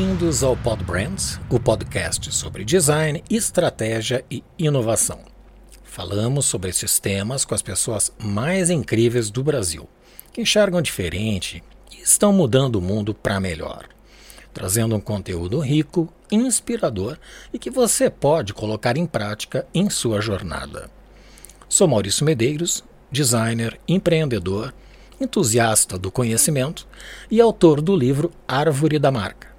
Bem-vindos ao Pod Brands, o podcast sobre design, estratégia e inovação. Falamos sobre esses temas com as pessoas mais incríveis do Brasil, que enxergam diferente e estão mudando o mundo para melhor, trazendo um conteúdo rico, inspirador e que você pode colocar em prática em sua jornada. Sou Maurício Medeiros, designer, empreendedor, entusiasta do conhecimento e autor do livro Árvore da Marca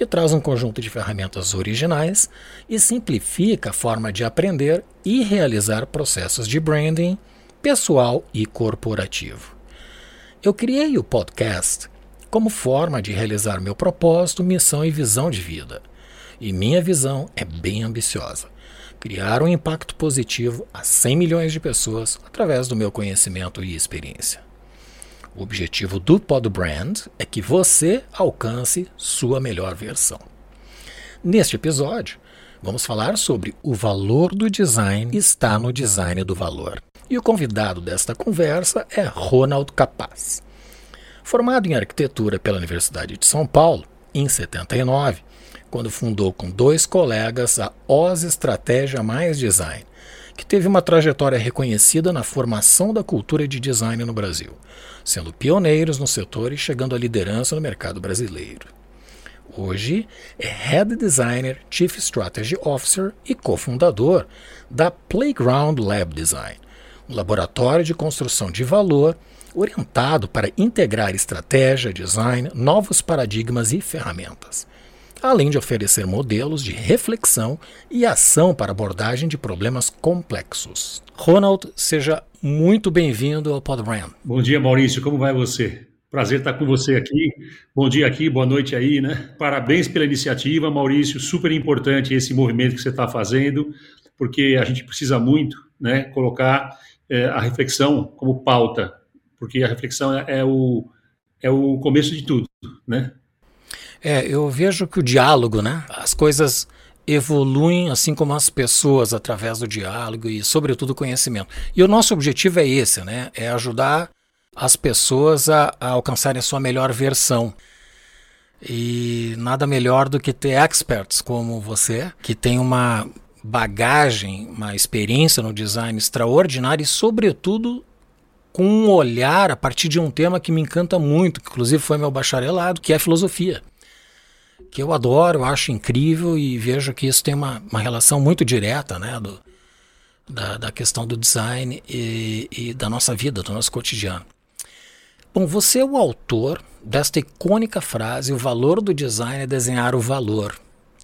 que traz um conjunto de ferramentas originais e simplifica a forma de aprender e realizar processos de branding pessoal e corporativo. Eu criei o podcast como forma de realizar meu propósito, missão e visão de vida. E minha visão é bem ambiciosa: criar um impacto positivo a 100 milhões de pessoas através do meu conhecimento e experiência. O objetivo do Pod Brand é que você alcance sua melhor versão. Neste episódio, vamos falar sobre o valor do design está no design do valor. E o convidado desta conversa é Ronald Capaz. Formado em arquitetura pela Universidade de São Paulo em 79, quando fundou com dois colegas a OZ Estratégia Mais Design, que teve uma trajetória reconhecida na formação da cultura de design no Brasil, sendo pioneiros no setor e chegando à liderança no mercado brasileiro. Hoje é Head Designer, Chief Strategy Officer e cofundador da Playground Lab Design, um laboratório de construção de valor orientado para integrar estratégia, design, novos paradigmas e ferramentas além de oferecer modelos de reflexão e ação para abordagem de problemas complexos. Ronald, seja muito bem-vindo ao PodRam. Bom dia, Maurício, como vai você? Prazer estar com você aqui. Bom dia aqui, boa noite aí, né? Parabéns pela iniciativa, Maurício. Super importante esse movimento que você está fazendo, porque a gente precisa muito, né, colocar é, a reflexão como pauta, porque a reflexão é, é o é o começo de tudo, né? É, eu vejo que o diálogo, né? As coisas evoluem assim como as pessoas através do diálogo e sobretudo conhecimento. E o nosso objetivo é esse, né? É ajudar as pessoas a, a alcançarem a sua melhor versão. E nada melhor do que ter experts como você, que tem uma bagagem, uma experiência no design extraordinária e, sobretudo, com um olhar a partir de um tema que me encanta muito, que inclusive foi meu bacharelado, que é filosofia que eu adoro, acho incrível e vejo que isso tem uma, uma relação muito direta né, do, da, da questão do design e, e da nossa vida, do nosso cotidiano. Bom, você é o autor desta icônica frase: o valor do design é desenhar o valor.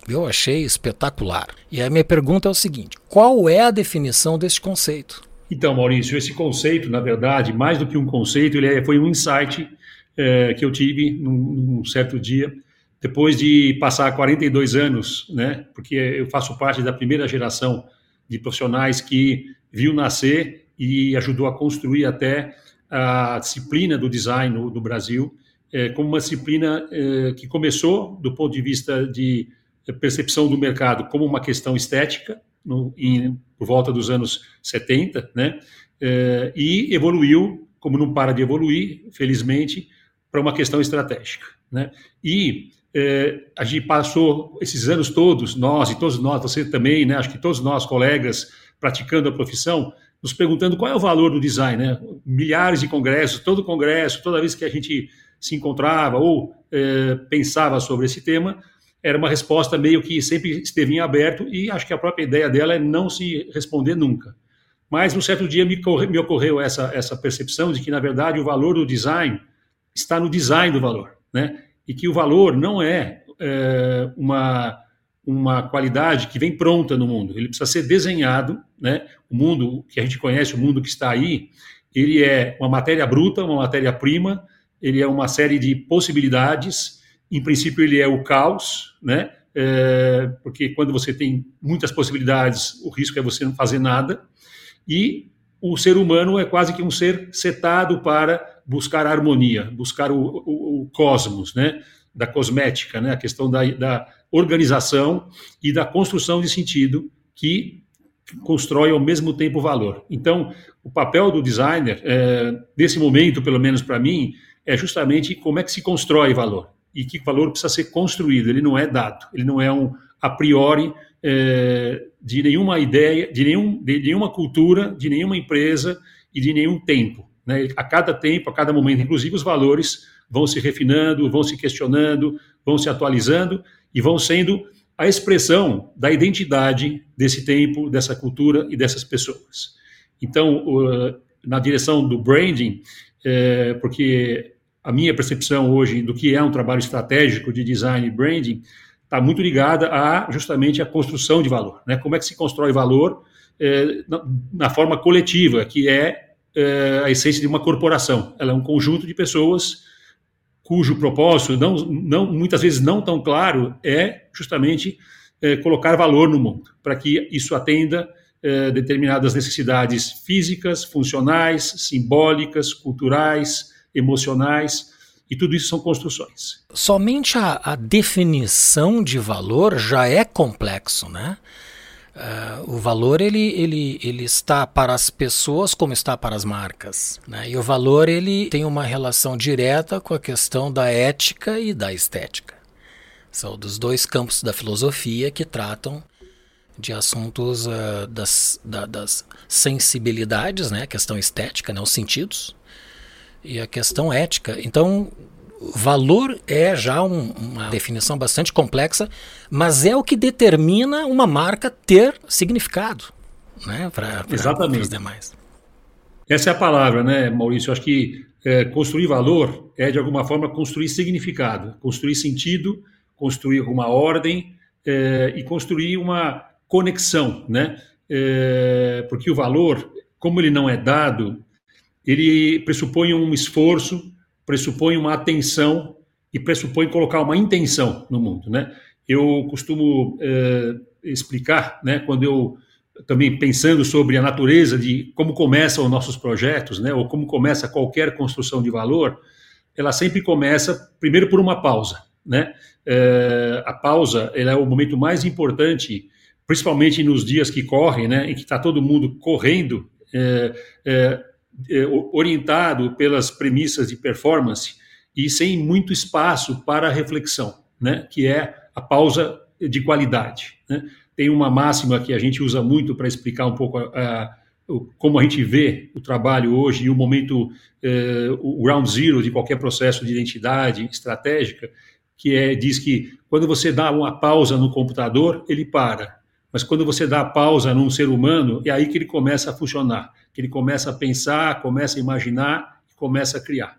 Eu achei espetacular. E a minha pergunta é o seguinte: qual é a definição deste conceito? Então, Maurício, esse conceito, na verdade, mais do que um conceito, ele é, foi um insight é, que eu tive num, num certo dia depois de passar 42 anos, né, porque eu faço parte da primeira geração de profissionais que viu nascer e ajudou a construir até a disciplina do design no, no Brasil, é, como uma disciplina é, que começou do ponto de vista de percepção do mercado como uma questão estética, no, em, por volta dos anos 70, né, é, e evoluiu, como não para de evoluir, felizmente, para uma questão estratégica. Né? E é, a gente passou esses anos todos, nós e todos nós, você também, né, acho que todos nós, colegas, praticando a profissão, nos perguntando qual é o valor do design. Né? Milhares de congressos, todo congresso, toda vez que a gente se encontrava ou é, pensava sobre esse tema, era uma resposta meio que sempre esteve em aberto e acho que a própria ideia dela é não se responder nunca. Mas, um certo dia, me, me ocorreu essa, essa percepção de que, na verdade, o valor do design está no design do valor. Né? E que o valor não é, é uma, uma qualidade que vem pronta no mundo, ele precisa ser desenhado, né? O mundo que a gente conhece, o mundo que está aí, ele é uma matéria bruta, uma matéria-prima, ele é uma série de possibilidades, em princípio ele é o caos, né? É, porque quando você tem muitas possibilidades, o risco é você não fazer nada, e o ser humano é quase que um ser setado para buscar a harmonia, buscar o, o, o cosmos, né? da cosmética, né? a questão da, da organização e da construção de sentido que constrói ao mesmo tempo valor. Então, o papel do designer, é, nesse momento, pelo menos para mim, é justamente como é que se constrói valor. e que valor precisa ser construído, ele não é dado, ele não é um a priori é, de nenhuma ideia, de, nenhum, de nenhuma cultura, de nenhuma empresa e de nenhum tempo. Né? A cada tempo, a cada momento, inclusive os valores vão se refinando, vão se questionando, vão se atualizando e vão sendo a expressão da identidade desse tempo, dessa cultura e dessas pessoas. Então, na direção do branding, é, porque a minha percepção hoje do que é um trabalho estratégico de design e branding está muito ligada a justamente a construção de valor. Né? Como é que se constrói valor é, na, na, forma coletiva, que é, é, a essência de uma corporação. Ela é um conjunto de pessoas cujo propósito, não, não, muitas vezes não tão claro, é justamente é, colocar valor no mundo, para que isso atenda é, determinadas necessidades físicas, funcionais, simbólicas, culturais, emocionais, e tudo isso são construções. Somente a, a definição de valor já é complexo, né? Uh, o valor ele, ele, ele está para as pessoas como está para as marcas. Né? E o valor ele tem uma relação direta com a questão da ética e da estética. São dos dois campos da filosofia que tratam de assuntos uh, das, da, das sensibilidades, né? a questão estética, né? os sentidos, e a questão ética. Então, valor é já um, uma definição bastante complexa, mas é o que determina uma marca ter significado né, para os demais. Essa é a palavra, né, Maurício? Eu acho que é, construir valor é, de alguma forma, construir significado, construir sentido, construir uma ordem é, e construir uma conexão, né? É, porque o valor, como ele não é dado, ele pressupõe um esforço, pressupõe uma atenção e pressupõe colocar uma intenção no mundo, né? Eu costumo é, explicar, né, quando eu também pensando sobre a natureza de como começam os nossos projetos, né, ou como começa qualquer construção de valor, ela sempre começa primeiro por uma pausa, né? É, a pausa é o momento mais importante, principalmente nos dias que correm, né, em que está todo mundo correndo. É, orientado pelas premissas de performance e sem muito espaço para reflexão, né? que é a pausa de qualidade. Né? Tem uma máxima que a gente usa muito para explicar um pouco a, a, como a gente vê o trabalho hoje e o momento, eh, o ground zero de qualquer processo de identidade estratégica, que é, diz que quando você dá uma pausa no computador, ele para. Mas quando você dá pausa num ser humano, é aí que ele começa a funcionar que ele começa a pensar, começa a imaginar, começa a criar.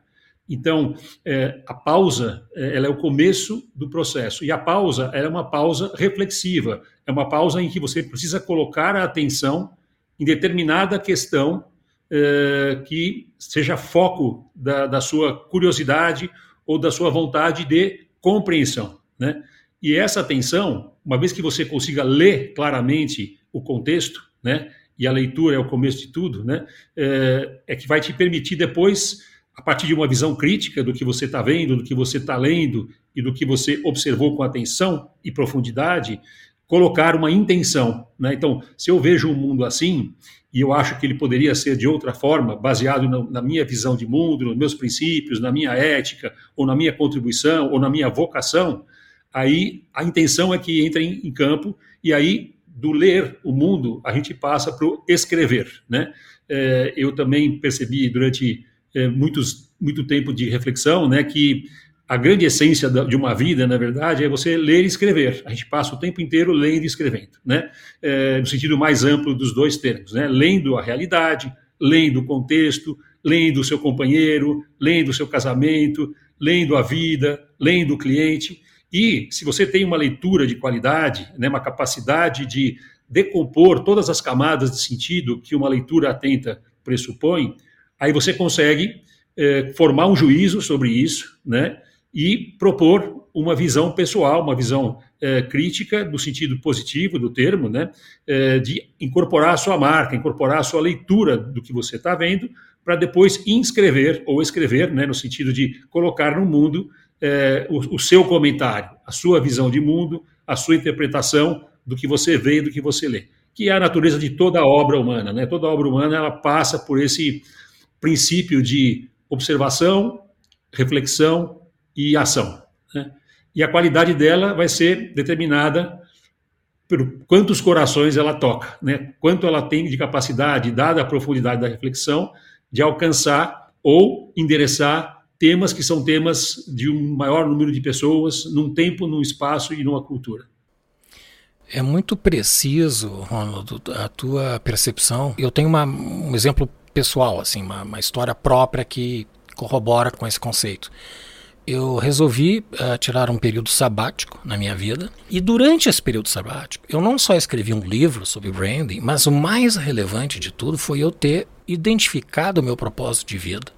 Então, é, a pausa, é, ela é o começo do processo. E a pausa é uma pausa reflexiva. É uma pausa em que você precisa colocar a atenção em determinada questão é, que seja foco da, da, sua curiosidade ou da sua vontade de compreensão. Né? E essa atenção, uma vez que você consiga ler claramente o contexto, né? e a leitura é o começo de tudo, né? É, é que vai te permitir depois, a partir de uma visão crítica do que você está vendo, do que você está lendo e do que você observou com atenção e profundidade, colocar uma intenção. Né? Então, se eu vejo um mundo assim, e eu acho que ele poderia ser de outra forma, baseado na, na, minha visão de mundo, nos meus princípios, na minha ética, ou na minha contribuição, ou na minha vocação, aí a intenção é que entre em, em campo, e aí do ler o mundo, a gente passa para o escrever. Né? É, eu também percebi durante é, muitos, muito tempo de reflexão né, que a grande essência de uma vida, na verdade, é você ler e escrever. A gente passa o tempo inteiro lendo e escrevendo, né? É, no sentido mais amplo dos dois termos, né? lendo a realidade, lendo o contexto, lendo o seu companheiro, lendo o seu casamento, lendo a vida, lendo o cliente. E se você tem uma leitura de qualidade, né, uma capacidade de decompor todas as camadas de sentido que uma leitura atenta pressupõe, aí você consegue é, formar um juízo sobre isso, né, e propor uma visão pessoal, uma visão é, crítica, no sentido positivo do termo, né, é, de incorporar a sua marca, incorporar a sua leitura do que você está vendo, para depois inscrever ou escrever, né, no sentido de colocar no mundo é, o, o, seu comentário, a sua visão de mundo, a sua interpretação do que você vê e do que você lê, que é a natureza de toda obra humana. Né? Toda obra humana ela passa por esse princípio de observação, reflexão e ação. Né? E a qualidade dela vai ser determinada por quantos corações ela toca, né? quanto ela tem de capacidade, dada a profundidade da reflexão, de alcançar ou endereçar temas que são temas de um maior número de pessoas, num tempo, num espaço e numa cultura. É muito preciso, Ronaldo, a tua percepção. Eu tenho uma, um exemplo pessoal, assim, uma, uma história própria que corrobora com esse conceito eu resolvi uh, tirar um período sabático na minha vida. E durante esse período sabático, eu não só escrevi um livro sobre branding, mas o mais relevante de tudo foi eu ter identificado o meu propósito de vida.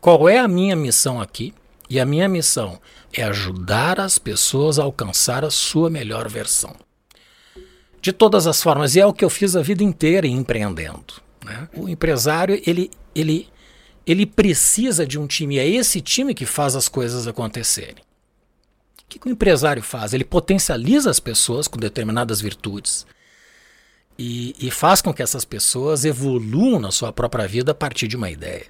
Qual é a minha missão aqui? E a minha missão é ajudar as pessoas a alcançar a sua melhor versão. De todas as formas, e é o que eu fiz a vida inteira empreendendo. Né? O empresário, ele, ele ele precisa de um time. É esse time que faz as coisas acontecerem. O que, que o empresário faz? Ele potencializa as pessoas com determinadas virtudes e, e faz com que essas pessoas evoluam na sua própria vida a partir de uma ideia.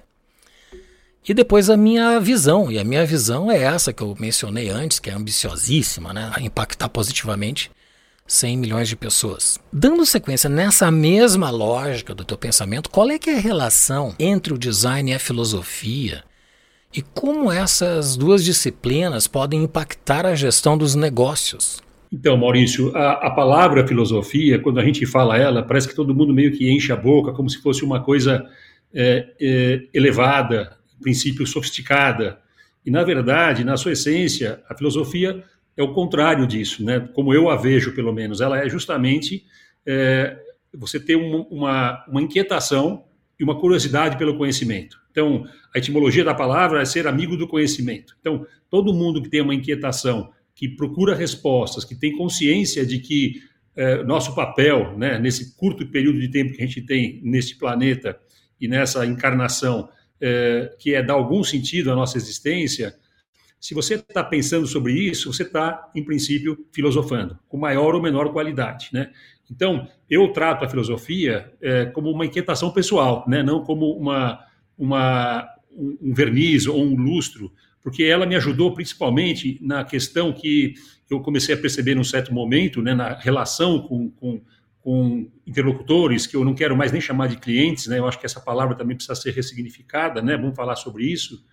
E depois a minha visão, e a minha visão é essa que eu mencionei antes, que é ambiciosíssima, né? impactar positivamente 100 milhões de pessoas. Dando sequência nessa mesma lógica do teu pensamento, qual é que é a relação entre o design e a filosofia? E como essas duas disciplinas podem impactar a gestão dos negócios? Então, Maurício, a, a, palavra filosofia, quando a gente fala ela, parece que todo mundo meio que enche a boca, como se fosse uma coisa é, é, elevada, princípio sofisticada. E, na verdade, na sua essência, a filosofia é o contrário disso, né? como eu a vejo, pelo menos. Ela é justamente é, você ter um, uma, uma inquietação e uma curiosidade pelo conhecimento. Então, a etimologia da palavra é ser amigo do conhecimento. Então, todo mundo que tem uma inquietação, que procura respostas, que tem consciência de que é, nosso papel, né, nesse curto período de tempo que a gente tem neste planeta e nessa encarnação, é, que é dar algum sentido à nossa existência, se você está pensando sobre isso, você está, em princípio, filosofando, com maior ou menor qualidade. Né? Então, eu trato a filosofia é, como uma inquietação pessoal, né? não como uma, uma, um verniz ou um lustro, porque ela me ajudou principalmente na questão que eu comecei a perceber num certo momento, né, na relação com, com, com, interlocutores, que eu não quero mais nem chamar de clientes, né, eu acho que essa palavra também precisa ser ressignificada, né, vamos falar sobre isso.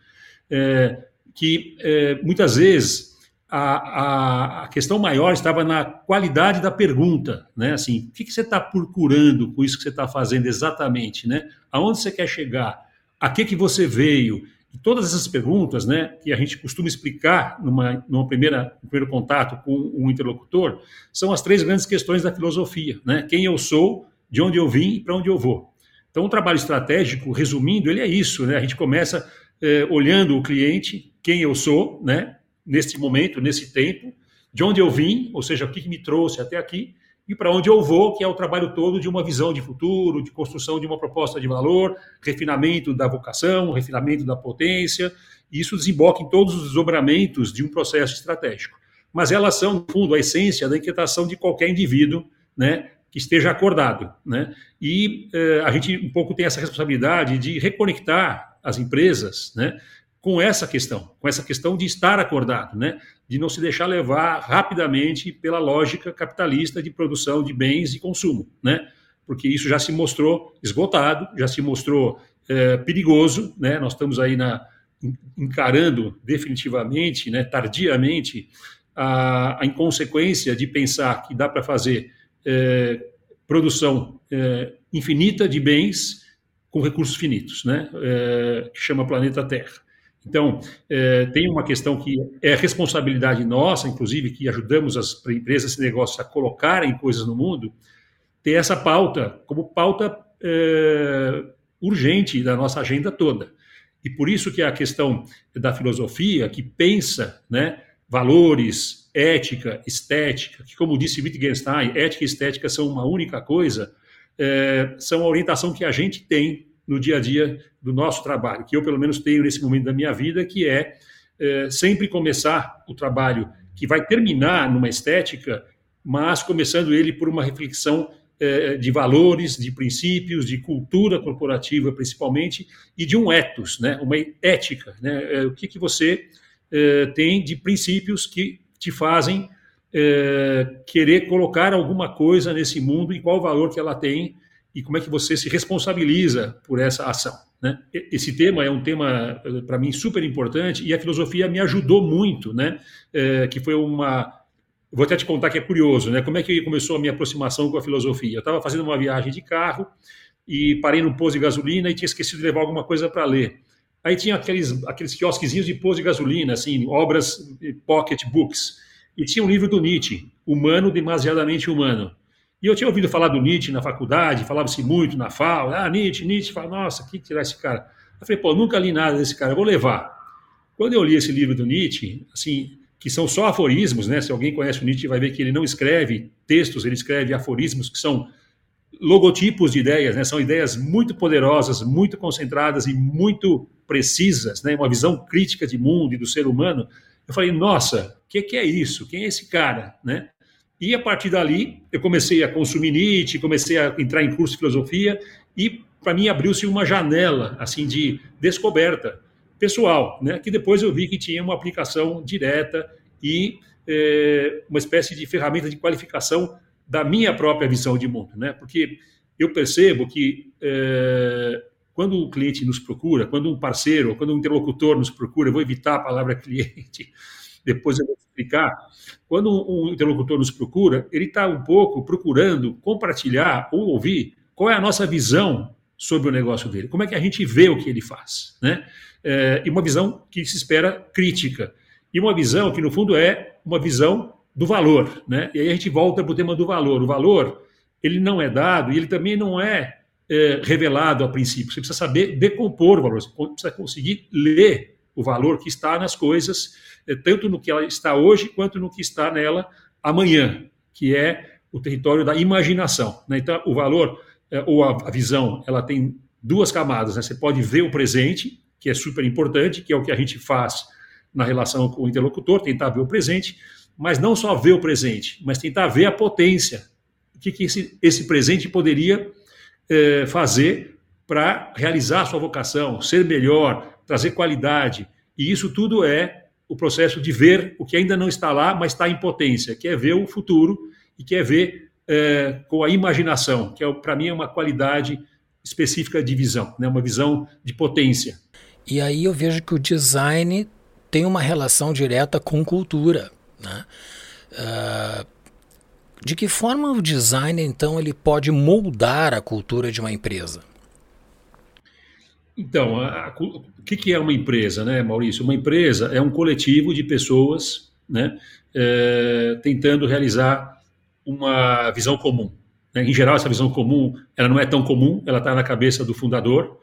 É, que é, muitas vezes a, a, a, questão maior estava na qualidade da pergunta, né? Assim, o que, que você está procurando com isso que você está fazendo exatamente, né? Aonde você quer chegar? A que que você veio? Todas essas perguntas, né, que a gente costuma explicar numa, numa primeira no primeiro contato com um interlocutor, são as três grandes questões da filosofia, né? Quem eu sou, de onde eu vim e para onde eu vou. Então, o trabalho estratégico, resumindo, ele é isso, né? A gente começa é, olhando o cliente, quem eu sou, né, nesse momento, nesse tempo, de onde eu vim, ou seja, o que me trouxe até aqui, e para onde eu vou, que é o trabalho todo de uma visão de futuro, de construção de uma proposta de valor, refinamento da vocação, refinamento da potência, e isso desemboca em todos os desdobramentos de um processo estratégico. Mas elas são, no fundo, a essência da inquietação de qualquer indivíduo, né, que esteja acordado, né? E eh, a gente um pouco tem essa responsabilidade de reconectar as empresas, né, com essa questão, com essa questão de estar acordado, né? de não se deixar levar rapidamente pela lógica capitalista de produção de bens e consumo, né? porque isso já se mostrou esgotado, já se mostrou é, perigoso, né? nós estamos aí na, encarando definitivamente, né, tardiamente, a, a inconsequência de pensar que dá para fazer é, produção é, infinita de bens com recursos finitos, né? Que chama planeta Terra. Então, é, tem uma questão que é responsabilidade nossa, inclusive, que ajudamos as empresas, esse negócio a colocarem coisas no mundo, ter essa pauta como pauta é, urgente da nossa agenda toda. E por isso que a questão da filosofia, que pensa né, valores, ética, estética, que, como disse Wittgenstein, ética e estética são uma única coisa, é, são a orientação que a gente tem no dia a dia do nosso trabalho, que eu pelo menos tenho nesse momento da minha vida, que é, é sempre começar o trabalho que vai terminar numa estética, mas começando ele por uma reflexão é, de valores, de princípios, de cultura corporativa principalmente, e de um ethos, né, uma ética. Né, é, o que, que você é, tem de princípios que te fazem querer colocar alguma coisa nesse mundo e qual o valor que ela tem e como é que você se responsabiliza por essa ação. Né? Esse tema é um tema, para mim, super importante e a filosofia me ajudou muito, né? É, que foi uma... Vou até te contar que é curioso, né? Como é que começou a minha aproximação com a filosofia? Eu estava fazendo uma viagem de carro e parei no posto de gasolina e tinha esquecido de levar alguma coisa para ler. Aí tinha aqueles, aqueles quiosquezinhos de posto de gasolina, assim, obras, pocket books. E tinha um livro do Nietzsche, Humano Demasiadamente Humano. E eu tinha ouvido falar do Nietzsche na faculdade, falava-se muito na FAO, ah, Nietzsche, Nietzsche, fala, nossa, que tirar esse cara? Eu falei, pô, nunca li nada desse cara, vou levar. Quando eu li esse livro do Nietzsche, assim, que são só aforismos, né? Se alguém conhece o Nietzsche, vai ver que ele não escreve textos, ele escreve aforismos que são logotipos de ideias, né? São ideias muito poderosas, muito concentradas e muito precisas, né? Uma visão crítica de mundo e do ser humano. Eu falei, nossa, o que, que, é isso? Quem é esse cara, né? E a partir dali, eu comecei a consumir Nietzsche, comecei a entrar em curso de filosofia e para mim abriu-se uma janela assim de descoberta pessoal, né? Que depois eu vi que tinha uma aplicação direta e é, uma espécie de ferramenta de qualificação da minha própria visão de mundo, né? Porque eu percebo que é, quando o cliente nos procura, quando um parceiro, quando um interlocutor nos procura, eu vou evitar a palavra cliente, depois eu vou explicar. Quando um interlocutor nos procura, ele está um pouco procurando compartilhar ou ouvir qual é a nossa visão sobre o negócio dele, como é que a gente vê o que ele faz, né? É, e uma visão que se espera crítica e uma visão que no fundo é uma visão do valor, né? E aí a gente volta para o tema do valor. O valor ele não é dado e ele também não é, é revelado a princípio. Você precisa saber decompor o valor. Você precisa conseguir ler o valor que está nas coisas, é, tanto no que ela está hoje quanto no que está nela amanhã, que é o território da imaginação. Né? Então, o valor é, ou a, visão, ela tem duas camadas. Né? Você pode ver o presente, que é super importante, que é o que a gente faz na relação com o interlocutor, tentar ver o presente, mas não só ver o presente, mas tentar ver a potência. O que, que esse, esse presente poderia é, fazer para realizar a sua vocação, ser melhor, trazer qualidade. E isso tudo é o processo de ver o que ainda não está lá, mas está em potência, que é ver o futuro e que é ver é, com a imaginação, que é, para mim é uma qualidade específica de visão, né? uma visão de potência. E aí eu vejo que o design tem uma relação direta com cultura. Né? Uh, de que forma o design, então, ele pode moldar a cultura de uma empresa? Então, a, a, o que, que, é uma empresa, né, Maurício? Uma empresa é um coletivo de pessoas né, é, tentando realizar uma visão comum. Né? Em geral, essa visão comum ela não é tão comum, ela está na cabeça do fundador,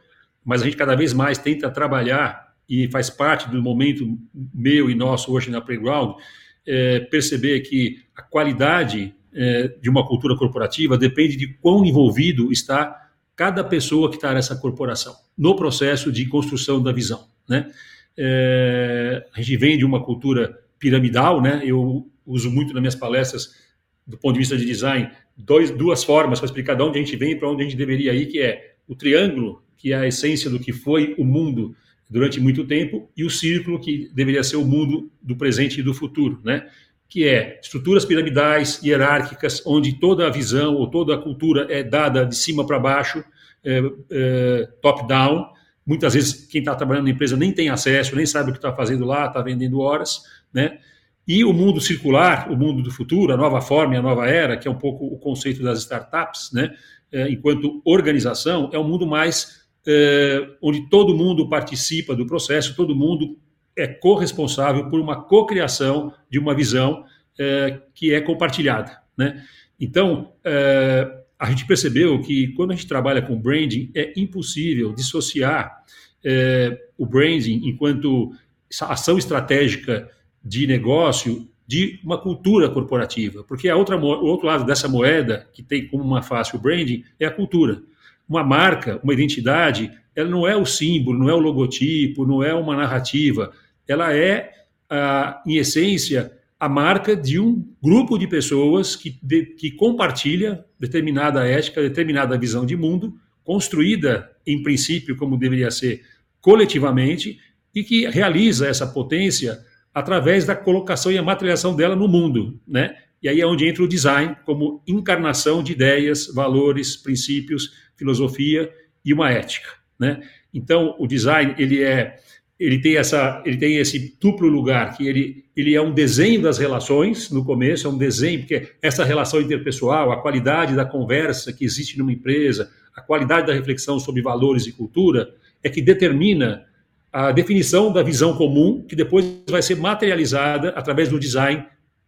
mas a gente cada vez mais tenta trabalhar e faz parte do momento meu e nosso hoje na Playground, é, perceber que a qualidade é, de uma cultura corporativa depende de quão envolvido está cada pessoa que está nessa corporação no processo de construção da visão. Né? É, a gente vem de uma cultura piramidal, né? eu uso muito nas minhas palestras, do ponto de vista de design, dois, duas formas para explicar de onde a gente vem e para onde a gente deveria ir, que é o triângulo, que é a essência do que foi o mundo durante muito tempo, e o círculo, que deveria ser o mundo do presente e do futuro, né? Que é estruturas piramidais, hierárquicas, onde toda a visão ou toda a cultura é dada de cima para baixo, é, é, top-down. Muitas vezes quem está trabalhando na empresa nem tem acesso, nem sabe o que está fazendo lá, está vendendo horas, né? E o mundo circular, o mundo do futuro, a nova forma e a nova era, que é um pouco o conceito das startups, né? É, enquanto organização, é um mundo mais é, onde todo mundo participa do processo, todo mundo é corresponsável por uma cocriação de uma visão é, que é compartilhada. Né? Então, é, a gente percebeu que quando a gente trabalha com branding, é impossível dissociar é, o branding enquanto ação estratégica de negócio de uma cultura corporativa, porque a outra, o outro lado dessa moeda, que tem como uma face o branding, é a cultura. Uma marca, uma identidade, ela não é o símbolo, não é o logotipo, não é uma narrativa, ela é, ah, em essência, a marca de um grupo de pessoas que, de, que compartilha determinada ética, determinada visão de mundo, construída, em princípio, como deveria ser, coletivamente, e que realiza essa potência através da colocação e a materialização dela no mundo, né? E aí é onde entra o design como encarnação de ideias, valores, princípios, filosofia e uma ética, né? Então, o design, ele é ele tem essa ele tem esse duplo lugar que ele ele é um desenho das relações no começo é um desenho porque essa relação interpessoal a qualidade da conversa que existe numa empresa a qualidade da reflexão sobre valores e cultura é que determina a definição da visão comum que depois vai ser materializada através do design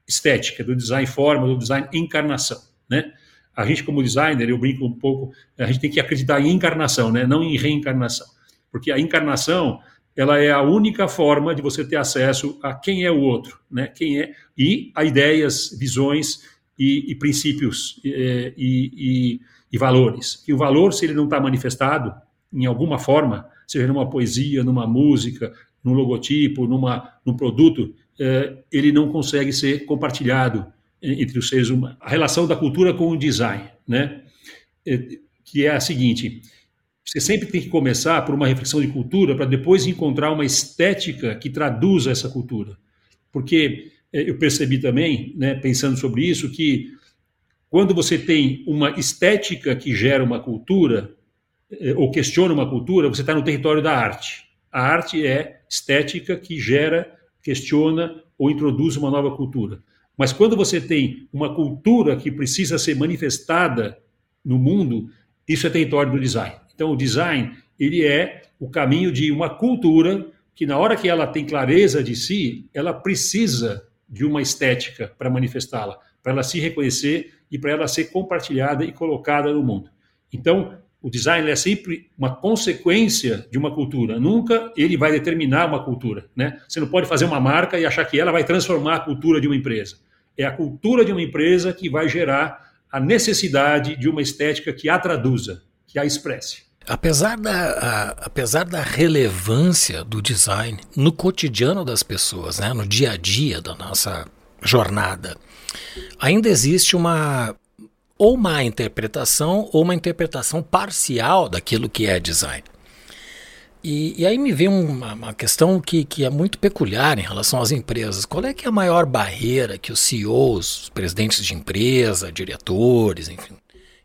estética do design forma do design encarnação né? A gente como designer eu brinco um pouco a gente tem que acreditar em encarnação né? Não em reencarnação. Porque a encarnação ela é a única forma de você ter acesso a quem é o outro, né? Quem é e a ideias, visões e, e princípios e, e, e, valores. E o valor, se ele não está manifestado em alguma forma, seja numa poesia, numa música, num logotipo, numa, num produto, é, ele não consegue ser compartilhado entre os seres humanos. A relação da cultura com o design, né? É, que é a seguinte: você sempre tem que começar por uma reflexão de cultura para depois encontrar uma estética que traduza essa cultura. Porque é, eu percebi também, né, pensando sobre isso, que quando você tem uma estética que gera uma cultura, é, ou questiona uma cultura, você está no território da arte. A arte é estética que gera, questiona ou introduz uma nova cultura. Mas quando você tem uma cultura que precisa ser manifestada no mundo, isso é território do design. Então, o design ele é o caminho de uma cultura que, na hora que ela tem clareza de si, ela precisa de uma estética para manifestá-la, para ela se reconhecer e para ela ser compartilhada e colocada no mundo. Então, o design é sempre uma consequência de uma cultura. Nunca ele vai determinar uma cultura. Né? Você não pode fazer uma marca e achar que ela vai transformar a cultura de uma empresa. É a cultura de uma empresa que vai gerar a necessidade de uma estética que a traduza, que a expresse. Apesar da, a, apesar da relevância do design no cotidiano das pessoas, né, no dia a dia da nossa jornada, ainda existe uma ou má interpretação ou uma interpretação parcial daquilo que é design. E, e aí me vem uma, uma, questão que, que é muito peculiar em relação às empresas. Qual é que é a maior barreira que os CEOs, os presidentes de empresa, diretores, enfim,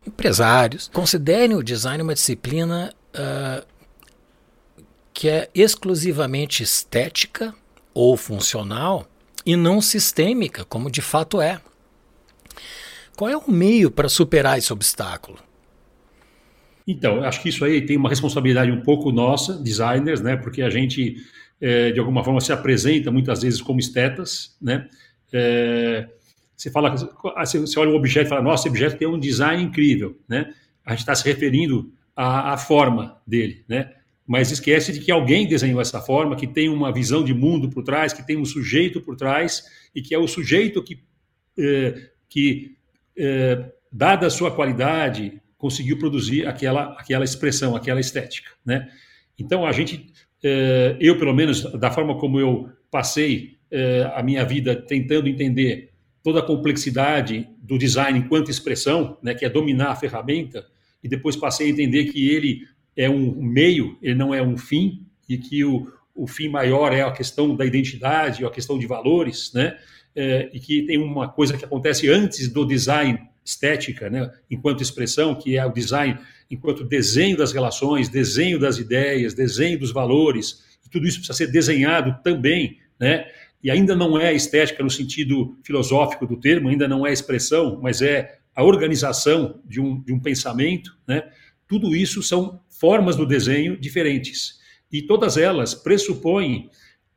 empresários considerem o design uma disciplina uh, que é exclusivamente estética ou funcional e não sistêmica, como de fato é. Qual é o meio para superar esse obstáculo? Então, acho que isso aí tem uma responsabilidade um pouco nossa, designers, né? Porque a gente, é, de alguma forma, se apresenta muitas vezes como estetas, né? É, você fala, você olha um objeto e fala, nossa, esse objeto tem um design incrível, né? A gente está se referindo à, à, forma dele, né? Mas esquece de que alguém desenhou essa forma, que tem uma visão de mundo por trás, que tem um sujeito por trás e que é o sujeito que, eh, que eh, dada a sua qualidade, conseguiu produzir aquela, aquela expressão, aquela estética, né? Então a gente, eh, eu pelo menos da forma como eu passei a minha vida tentando entender toda a complexidade do design enquanto expressão, né, que é dominar a ferramenta, e depois passei a entender que ele é um meio, ele não é um fim, e que o, o fim maior é a questão da identidade, a questão de valores, né, é, e que tem uma coisa que acontece antes do design estética, né, enquanto expressão, que é o design enquanto desenho das relações, desenho das ideias, desenho dos valores, e tudo isso precisa ser desenhado também, né, e ainda não é estética no sentido filosófico do termo, ainda não é expressão, mas é a organização de um, de um pensamento, né? tudo isso são formas do desenho diferentes. E todas elas pressupõem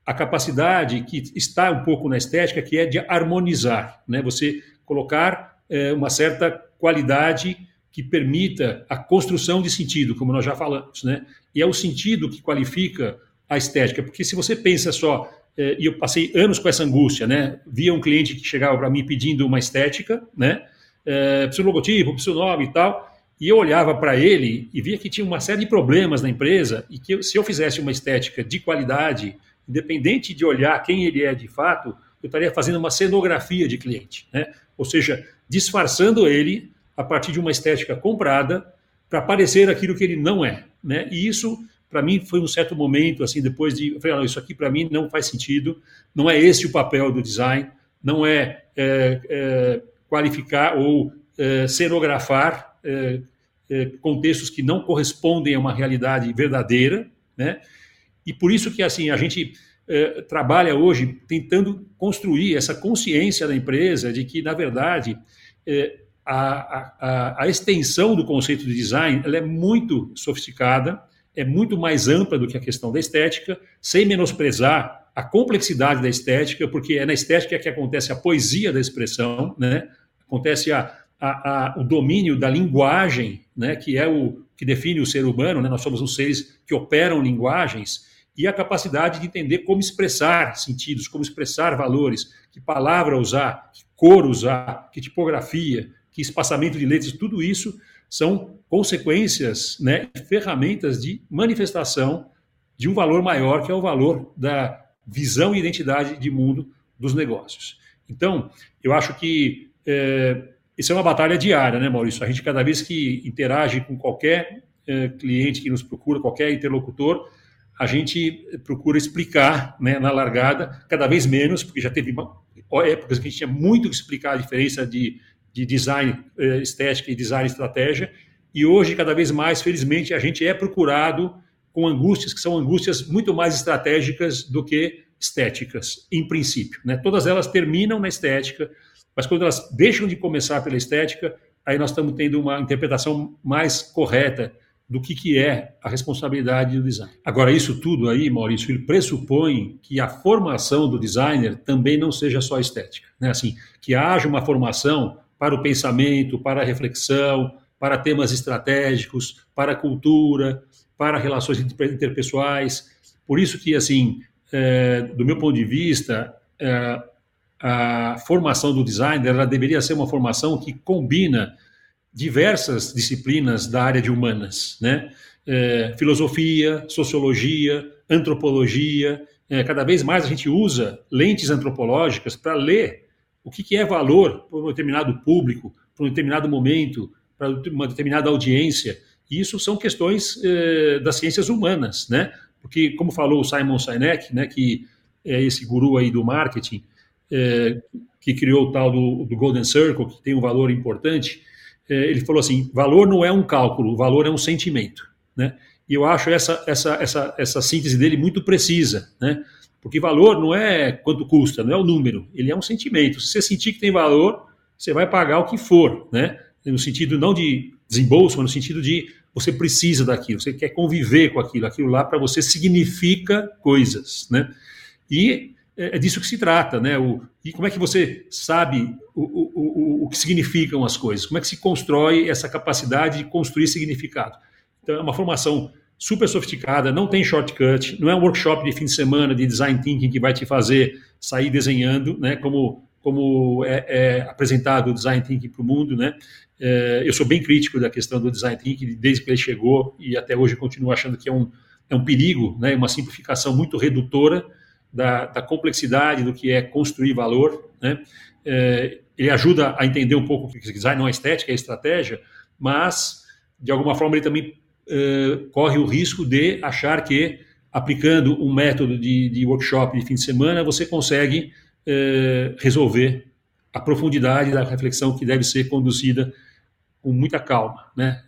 a capacidade que está um pouco na estética, que é de harmonizar, né? você colocar é, uma certa qualidade que permita a construção de sentido, como nós já falamos. Né? E é o sentido que qualifica a estética, porque se você pensa só e eu passei anos com essa angústia, né? Via um cliente que chegava para mim pedindo uma estética, né? É, precisa logotipo, precisa nome e tal, e eu olhava para ele e via que tinha uma série de problemas na empresa e que se eu fizesse uma estética de qualidade, independente de olhar quem ele é de fato, eu estaria fazendo uma cenografia de cliente, né? Ou seja, disfarçando ele a partir de uma estética comprada para parecer aquilo que ele não é, né? E isso para mim foi um certo momento, assim, depois de, eu falei, não, isso aqui para mim não faz sentido, não é esse o papel do design, não é, é, é qualificar ou é, cenografar é, é, contextos que não correspondem a uma realidade verdadeira, né? E por isso que assim a gente é, trabalha hoje tentando construir essa consciência da empresa de que na verdade é, a, a, a, extensão do conceito de design ela é muito sofisticada, é muito mais ampla do que a questão da estética, sem menosprezar a complexidade da estética, porque é na estética que acontece a poesia da expressão, né? acontece a, a, o domínio da linguagem, né? que é o que define o ser humano, né? nós somos os seres que operam linguagens, e a capacidade de entender como expressar sentidos, como expressar valores, que palavra usar, que cor usar, que tipografia, que espaçamento de letras, tudo isso são consequências, né, ferramentas de manifestação de um valor maior, que é o valor da visão e identidade de mundo dos negócios. Então, eu acho que é, isso é uma batalha diária, né, Maurício? A gente, cada vez que interage com qualquer é, cliente que nos procura, qualquer interlocutor, a gente procura explicar né, na largada, cada vez menos, porque já teve épocas que a gente tinha muito que explicar a diferença de de design eh, estética e design estratégia. E hoje, cada vez mais, felizmente, a gente é procurado com angústias que são angústias muito mais estratégicas do que estéticas, em princípio. Né? Todas elas terminam na estética, mas quando elas deixam de começar pela estética, aí nós estamos tendo uma interpretação mais correta do que, que é a responsabilidade do design. Agora, isso tudo aí, Maurício, ele pressupõe que a formação do designer também não seja só estética. Né? Assim, que haja uma formação para o pensamento, para a reflexão, para temas estratégicos, para a cultura, para relações interpessoais. Por isso que, assim, é, do meu ponto de vista, é, a formação do designer ela deveria ser uma formação que combina diversas disciplinas da área de humanas, né? É, filosofia, sociologia, antropologia. É, cada vez mais a gente usa lentes antropológicas para ler o que, que é valor para um determinado público, para um determinado momento, para uma determinada audiência. E isso são questões eh, das ciências humanas, né? Porque, como falou o Simon Sinek, né, que é esse guru aí do marketing, eh, que criou o tal do, do, Golden Circle, que tem um valor importante, eh, ele falou assim: valor não é um cálculo, valor é um sentimento, né? E eu acho essa, essa, essa, essa síntese dele muito precisa, né? Porque valor não é quanto custa, não é o número, ele é um sentimento. Se você sentir que tem valor, você vai pagar o que for, né? No sentido não de desembolso, mas no sentido de você precisa daquilo, você quer conviver com aquilo, aquilo lá para você significa coisas, né? E é, é disso que se trata, né? O, e como é que você sabe o, o, o, o que significam as coisas? Como é que se constrói essa capacidade de construir significado? Então, é uma formação super sofisticada, não tem shortcut, não é um workshop de fim de semana de design thinking que vai te fazer sair desenhando, né, como, como é, é apresentado o design thinking para o mundo, né. É, eu sou bem crítico da questão do design thinking desde que ele chegou e até hoje continuo achando que é um, é um perigo, né, uma simplificação muito redutora da, da complexidade do que é construir valor, né. É, ele ajuda a entender um pouco o que design não é estética, é estratégia, mas de alguma forma ele também uh, corre o risco de achar que, aplicando um método de, de workshop de fim de semana, você consegue uh, resolver a profundidade da reflexão que deve ser conduzida com muita calma. Né?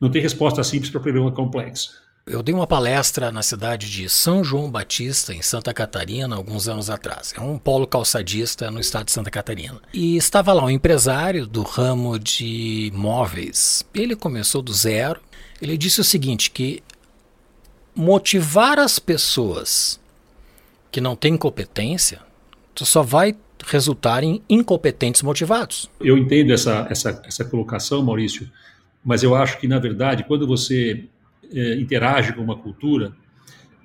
Não tem resposta simples para problema complexo. Eu dei uma palestra na cidade de São João Batista, em Santa Catarina, alguns anos atrás. É um polo calçadista no estado de Santa Catarina. E estava lá um empresário do ramo de móveis. Ele começou do zero, ele disse o seguinte, que motivar as pessoas que não têm competência só vai resultar em incompetentes motivados. Eu entendo essa, essa, essa colocação, Maurício, mas eu acho que, na verdade, quando você é, interage com uma cultura,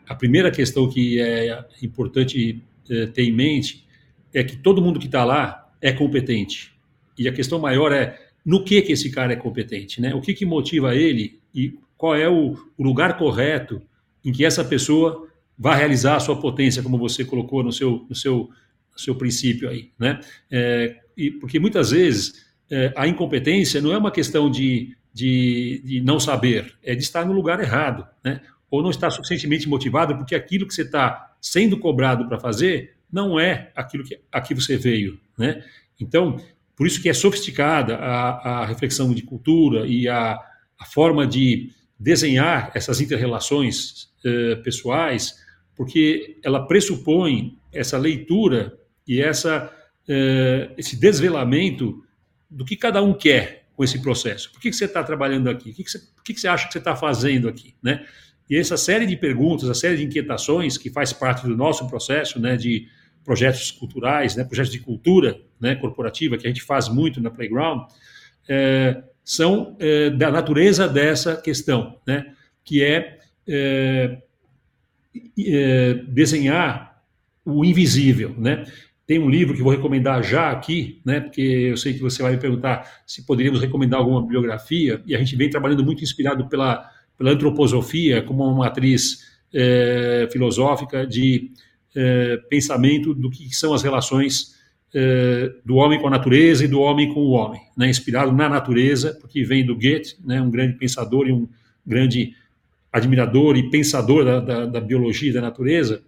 a primeira questão que é importante é, ter em mente é que todo mundo que está lá é competente. E a questão maior é no que, que esse cara é competente, né? O que, que motiva ele e qual é o, o lugar correto em que essa pessoa vai realizar a sua potência, como você colocou no seu, no seu, no seu princípio aí, né? É, e, porque muitas vezes é, a incompetência não é uma questão de, de, de, não saber, é de estar no lugar errado, né? ou não está suficientemente motivado porque aquilo que você está sendo cobrado para fazer não é aquilo que aqui você veio, né? Então, por isso que é sofisticada a, a reflexão de cultura e a, a, forma de desenhar essas interrelações eh, pessoais, porque ela pressupõe essa leitura e essa, eh, esse desvelamento do que cada um quer com esse processo. Por que, que você está trabalhando aqui? O que, que, você, que, que você acha que você está fazendo aqui? Né? E essa série de perguntas, a série de inquietações que faz parte do nosso processo né, de projetos culturais, né, projetos de cultura né, corporativa, que a gente faz muito na Playground, é, são é, da natureza dessa questão, né, que é, é, é desenhar o invisível. Né? Tem um livro que vou recomendar já aqui, né, porque eu sei que você vai me perguntar se poderíamos recomendar alguma bibliografia, e a gente vem trabalhando muito inspirado pela pela antroposofia como uma matriz é, filosófica de é, pensamento do que são as relações é, do homem com a natureza e do homem com o homem, né, inspirado na natureza, porque vem do Goethe, né, um grande pensador e um grande admirador e pensador da, da, da biologia e da natureza.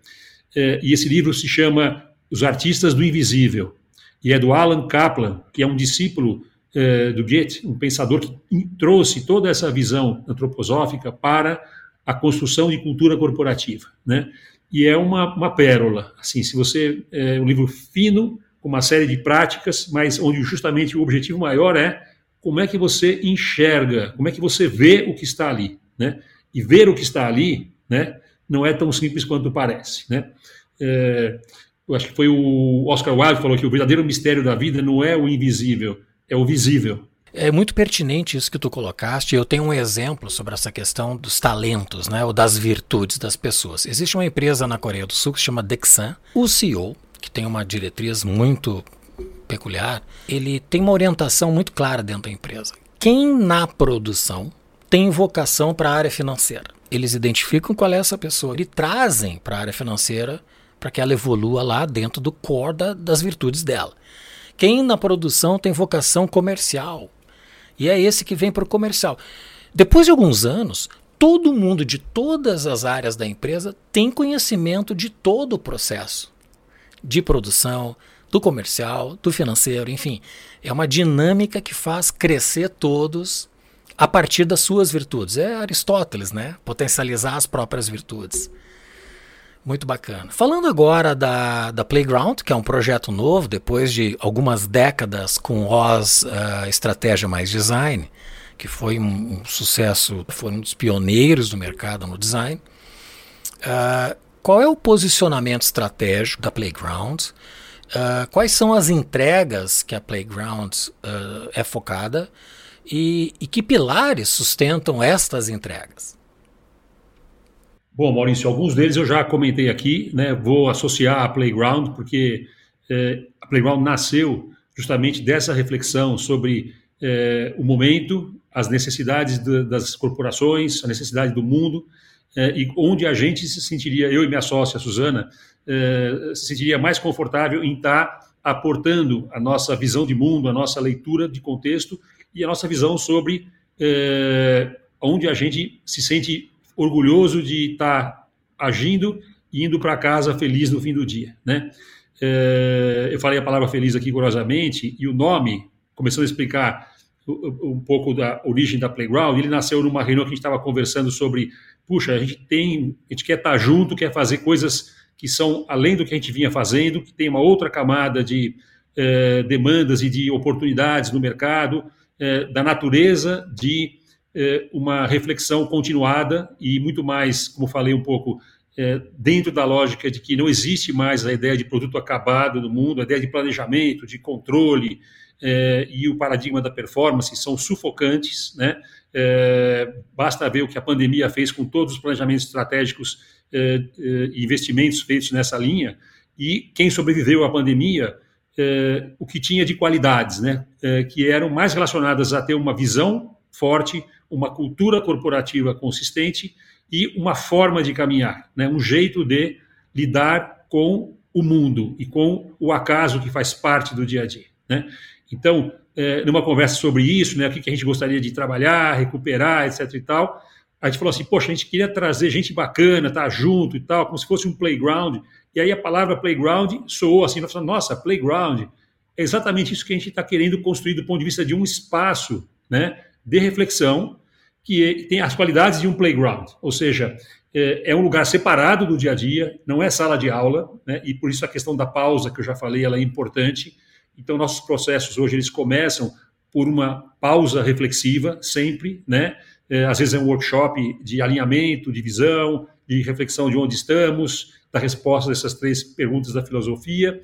É, e esse livro se chama Os Artistas do Invisível, e é do Alan Kaplan, que é um discípulo eh, do Goethe, um pensador que trouxe toda essa visão antroposófica para a construção de cultura corporativa, né? E é uma, uma pérola, assim, se você é um livro fino com uma série de práticas, mas onde justamente o objetivo maior é como é que você enxerga, como é que você vê o que está ali, né? E ver o que está ali, né? Não é tão simples quanto parece, né? É, eu acho que foi o Oscar Wilde que falou que o verdadeiro mistério da vida não é o invisível, é o visível. É muito pertinente isso que tu colocaste. Eu tenho um exemplo sobre essa questão dos talentos, né, ou das virtudes das pessoas. Existe uma empresa na Coreia do Sul que se chama Dexan. O CEO, que tem uma diretriz muito peculiar, ele tem uma orientação muito clara dentro da empresa. Quem na produção tem vocação para a área financeira? Eles identificam qual é essa pessoa e trazem para a área financeira para que ela evolua lá dentro do core da, das virtudes dela. Quem na produção tem vocação comercial. E é esse que vem para o comercial. Depois de alguns anos, todo mundo de todas as áreas da empresa tem conhecimento de todo o processo de produção, do comercial, do financeiro, enfim. É uma dinâmica que faz crescer todos a partir das suas virtudes. É Aristóteles, né? Potencializar as próprias virtudes. Muito bacana. Falando agora da, da Playground, que é um projeto novo, depois de algumas décadas com OS uh, Estratégia Mais Design, que foi um, um, sucesso, foi um dos pioneiros do mercado no design. Uh, qual é o posicionamento estratégico da Playground? Uh, quais são as entregas que a Playground é focada? E, e que pilares sustentam estas entregas? Bom, Maurício, alguns deles eu já comentei aqui, né? Vou associar a Playground, porque é, a Playground nasceu justamente dessa reflexão sobre é, o momento, as necessidades de, das corporações, a necessidade do mundo, é, e onde a gente se sentiria, eu e minha sócia, Suzana, é, se sentiria mais confortável em estar aportando a nossa visão de mundo, a nossa leitura de contexto e a nossa visão sobre é, onde a gente se sente orgulhoso de estar tá agindo e indo para casa feliz no fim do dia, né? É, eu falei a palavra feliz aqui curiosamente e o nome, começando a explicar um pouco da origem da Playground, ele nasceu numa reunião que a gente estava conversando sobre, puxa, a gente tem, a gente quer estar tá junto, quer fazer coisas que são além do que a gente vinha fazendo, que tem uma outra camada de é, demandas e de oportunidades no mercado, é, da natureza de uma reflexão continuada e muito mais, como falei um pouco, é, dentro da lógica de que não existe mais a ideia de produto acabado no mundo, a ideia de planejamento, de controle é, e o paradigma da performance são sufocantes, né? É, basta ver o que a pandemia fez com todos os planejamentos estratégicos é, é, e investimentos feitos nessa linha e quem sobreviveu à pandemia o que tinha de qualidades, né? que eram mais relacionadas a ter uma visão forte, uma cultura corporativa consistente e uma forma de caminhar, né? um jeito de lidar com o mundo e com o acaso que faz parte do dia a dia. Né? Então, é, numa conversa sobre isso, né, o que a gente gostaria de trabalhar, recuperar, etc. e tal, a gente falou assim, poxa, a gente queria trazer gente bacana, estar tá junto e tal, como se fosse um playground. E aí a palavra playground soou assim, nossa, playground. É exatamente isso que a gente está querendo construir do ponto de vista de um espaço né, de reflexão que tem as qualidades de um playground, ou seja, é, é, um lugar separado do dia a dia, não é sala de aula, né, e por isso a questão da pausa que eu já falei, ela é importante. Então nossos processos hoje eles começam por uma pausa reflexiva sempre, né? É, às vezes é um workshop de alinhamento, de visão, de reflexão de onde estamos, da resposta dessas três perguntas da filosofia.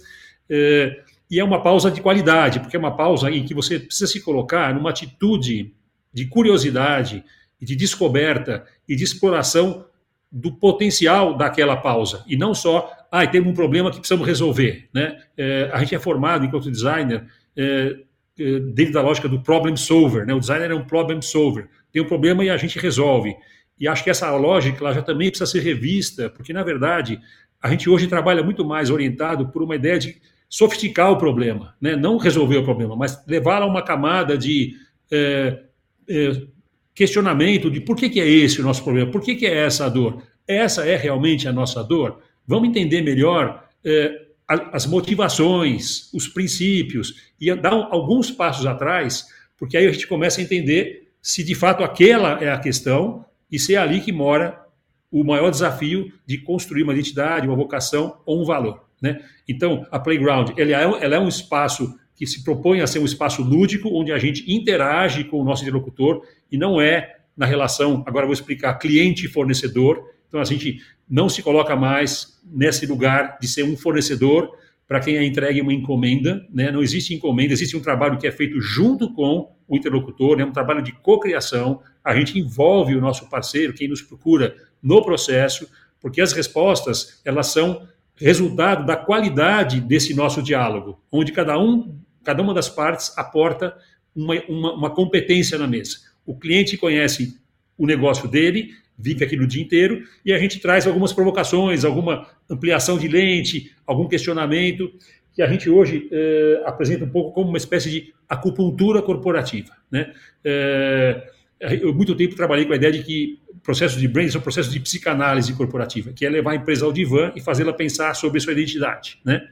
É, e é uma pausa de qualidade, porque é uma pausa em que você precisa se colocar numa atitude de curiosidade de descoberta e de exploração do potencial daquela pausa, e não só, ah, temos um problema que precisamos resolver. Né? É, a gente é formado, enquanto designer, é, é, dentro da lógica do problem solver. Né? O designer é um problem solver. Tem um problema e a gente resolve. E acho que essa lógica ela já também precisa ser revista, porque, na verdade, a gente hoje trabalha muito mais orientado por uma ideia de sofisticar o problema, né? não resolver o problema, mas levá-lo a uma camada de é, é, questionamento de por que, que é esse o nosso problema, por que, que é essa a dor? Essa é realmente a nossa dor? Vamos entender melhor é, as motivações, os princípios, e dar alguns passos atrás, porque aí a gente começa a entender se de fato aquela é a questão e se é ali que mora o maior desafio de construir uma identidade, uma vocação ou um valor. Né? Então, a Playground ela é, ela é um espaço que se propõe a ser um espaço lúdico, onde a gente interage com o nosso interlocutor e não é na relação, agora vou explicar, cliente e fornecedor. Então, a gente não se coloca mais nesse lugar de ser um fornecedor para quem é entregue uma encomenda. Né? Não existe encomenda, existe um trabalho que é feito junto com o interlocutor, é né? um trabalho de cocriação. A gente envolve o nosso parceiro, quem nos procura, no processo, porque as respostas elas são resultado da qualidade desse nosso diálogo, onde cada um, cada uma das partes aporta uma, uma, uma competência na mesa. O cliente conhece o negócio dele, vive aqui no dia inteiro, e a gente traz algumas provocações, alguma ampliação de lente, algum questionamento, que a gente hoje eh, apresenta um pouco como uma espécie de acupuntura corporativa. Né? Eh, eu muito tempo trabalhei com a ideia de que processos de branding são processos de psicanálise corporativa, que é levar a empresa ao divã e fazê-la pensar sobre sua identidade. Né?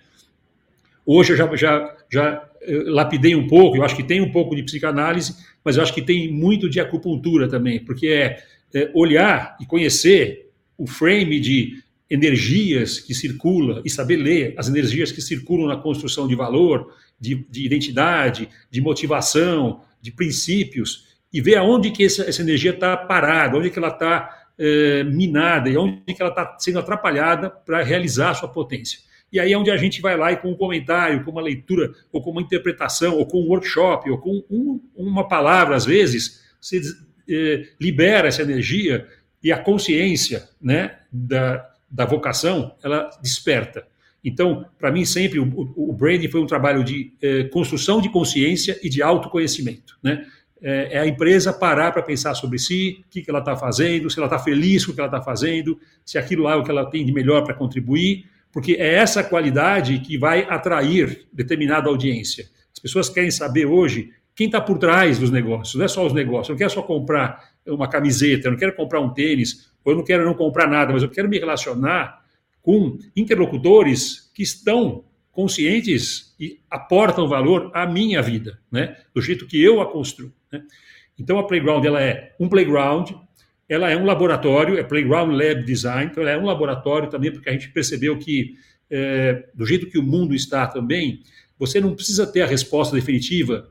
Hoje eu já, já, já lapidei um pouco, eu acho que tem um pouco de psicanálise, mas eu acho que tem muito de acupuntura também, porque é, é olhar e conhecer o frame de energias que circula e saber ler as energias que circulam na construção de valor, de, de identidade, de motivação, de princípios, e ver aonde que essa, essa energia está parada, onde que ela está é, minada e onde que ela está sendo atrapalhada para realizar a sua potência. E aí é onde a gente vai lá e com um comentário, com uma leitura, ou com uma interpretação, ou com um workshop, ou com um, uma palavra, às vezes, você é, libera essa energia e a consciência né, da, da vocação, ela desperta. Então, para mim, sempre o, o, branding foi um trabalho de é, construção de consciência e de autoconhecimento. Né? É, é a empresa parar para pensar sobre si, o que, que ela está fazendo, se ela está feliz com o que ela está fazendo, se aquilo lá é o que ela tem de melhor para contribuir, porque é essa qualidade que vai atrair determinada audiência. As pessoas querem saber hoje quem está por trás dos negócios, não é só os negócios. Eu não quero só comprar uma camiseta, eu não quero comprar um tênis, ou eu não quero não comprar nada, mas eu quero me relacionar com interlocutores que estão conscientes e aportam valor à minha vida, né? do jeito que eu a construo. Né? Então, a Playground ela é um playground ela é um laboratório, é Playground Lab Design, então ela é um laboratório também, porque a gente percebeu que, é, do jeito que o mundo está também, você não precisa ter a resposta definitiva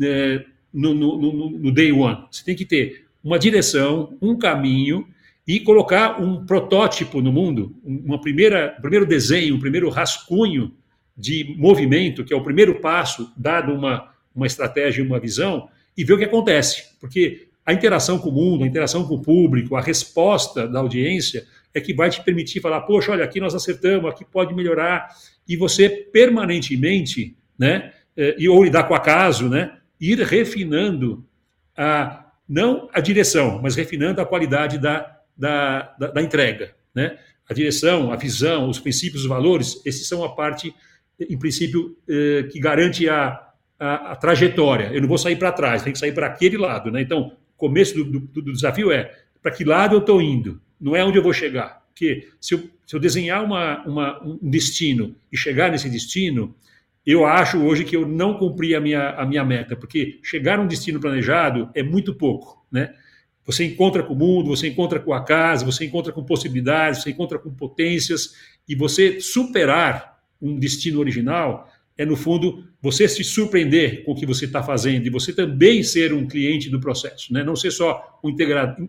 é, no, no, no, no day one. Você tem que ter uma direção, um caminho e colocar um protótipo no mundo, uma primeira, um primeiro desenho, um primeiro rascunho de movimento, que é o primeiro passo, dado uma, uma estratégia e uma visão, e ver o que acontece. Porque a interação com o mundo, a interação com o público, a resposta da audiência é que vai te permitir falar, poxa, olha, aqui nós acertamos, aqui pode melhorar, e você permanentemente, né, é, e ou lidar com acaso, né, ir refinando a não a direção, mas refinando a qualidade da, da, da, da entrega, né? A direção, a visão, os princípios, os valores, esses são a parte, em princípio, eh, que garante a, a, a, trajetória. Eu não vou sair para trás, tem que sair para aquele lado, né? Então, começo do, do, do desafio é para que lado eu estou indo, não é onde eu vou chegar. Porque se eu, se eu desenhar uma, uma, um destino e chegar nesse destino, eu acho hoje que eu não cumpri a minha, a minha meta, porque chegar a um destino planejado é muito pouco, né? Você encontra com o mundo, você encontra com a casa, você encontra com possibilidades, você encontra com potências, e você superar um destino original é, no fundo, você se surpreender com o que você está fazendo e você também ser um cliente do processo, né? não ser só um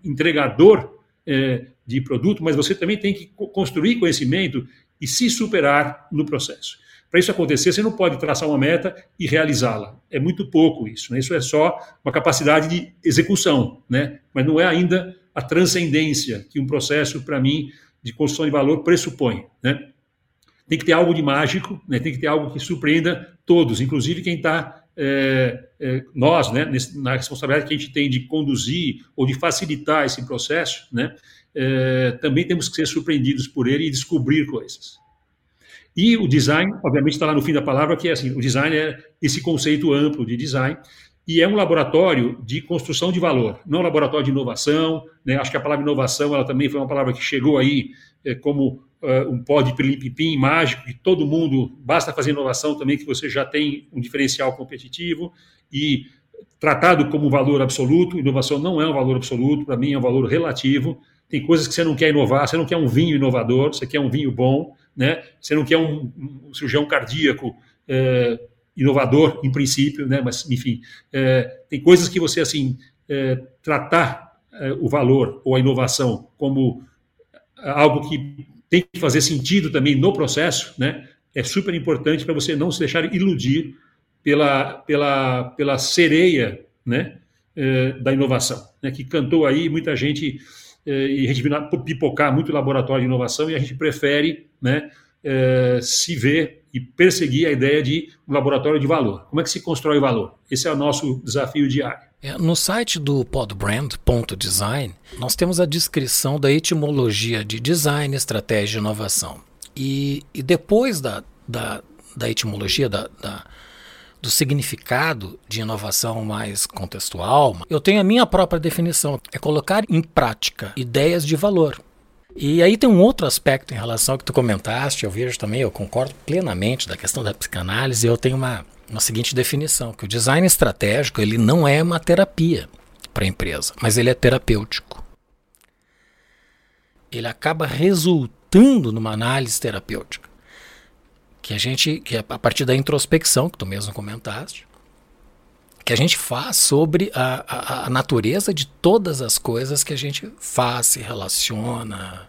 entregador é, de produto, mas você também tem que construir conhecimento e se superar no processo. Para isso acontecer, você não pode traçar uma meta e realizá-la. É muito pouco isso. Né? Isso é só uma capacidade de execução, né? mas não é ainda a transcendência que um processo, para mim, de construção de valor pressupõe. Né? Tem que ter algo de mágico, né? tem que ter algo que surpreenda todos, inclusive quem está, é, é, nós, né? na responsabilidade que a gente tem de conduzir ou de facilitar esse processo, né? É, também temos que ser surpreendidos por ele e descobrir coisas. E o design, obviamente, está lá no fim da palavra, que é assim: o design é esse conceito amplo de design, e é um laboratório de construção de valor, não um laboratório de inovação. Né? Acho que a palavra inovação ela também foi uma palavra que chegou aí é, como uh, um pó de pilim-pim mágico, que todo mundo, basta fazer inovação também, que você já tem um diferencial competitivo e tratado como valor absoluto. Inovação não é um valor absoluto, para mim é um valor relativo. Tem coisas que você não quer inovar, você não quer um vinho inovador, você quer um vinho bom, né? você não quer um, um cirurgião cardíaco. É, inovador em princípio, né? Mas enfim, é, tem coisas que você assim é, tratar é, o valor ou a inovação como algo que tem que fazer sentido também no processo, né? É super importante para você não se deixar iludir pela pela pela sereia, né? É, da inovação, né? Que cantou aí muita gente é, e a gente pipocar muito laboratório de inovação e a gente prefere, né? É, se ver e perseguir a ideia de um laboratório de valor. Como é que se constrói valor? Esse é o nosso desafio diário. É, no site do podbrand.design, nós temos a descrição da etimologia de design, estratégia e inovação. E, e depois da, da, da etimologia, da, da, do significado de inovação mais contextual, eu tenho a minha própria definição: é colocar em prática ideias de valor. E aí tem um outro aspecto em relação ao que tu comentaste, eu vejo também, eu concordo plenamente da questão da psicanálise, eu tenho uma, uma seguinte definição, que o design estratégico ele não é uma terapia para a empresa, mas ele é terapêutico. Ele acaba resultando numa análise terapêutica, que a gente, que é a partir da introspecção, que tu mesmo comentaste, que a gente faz sobre a, a, a, natureza de todas as coisas que a gente faz, se relaciona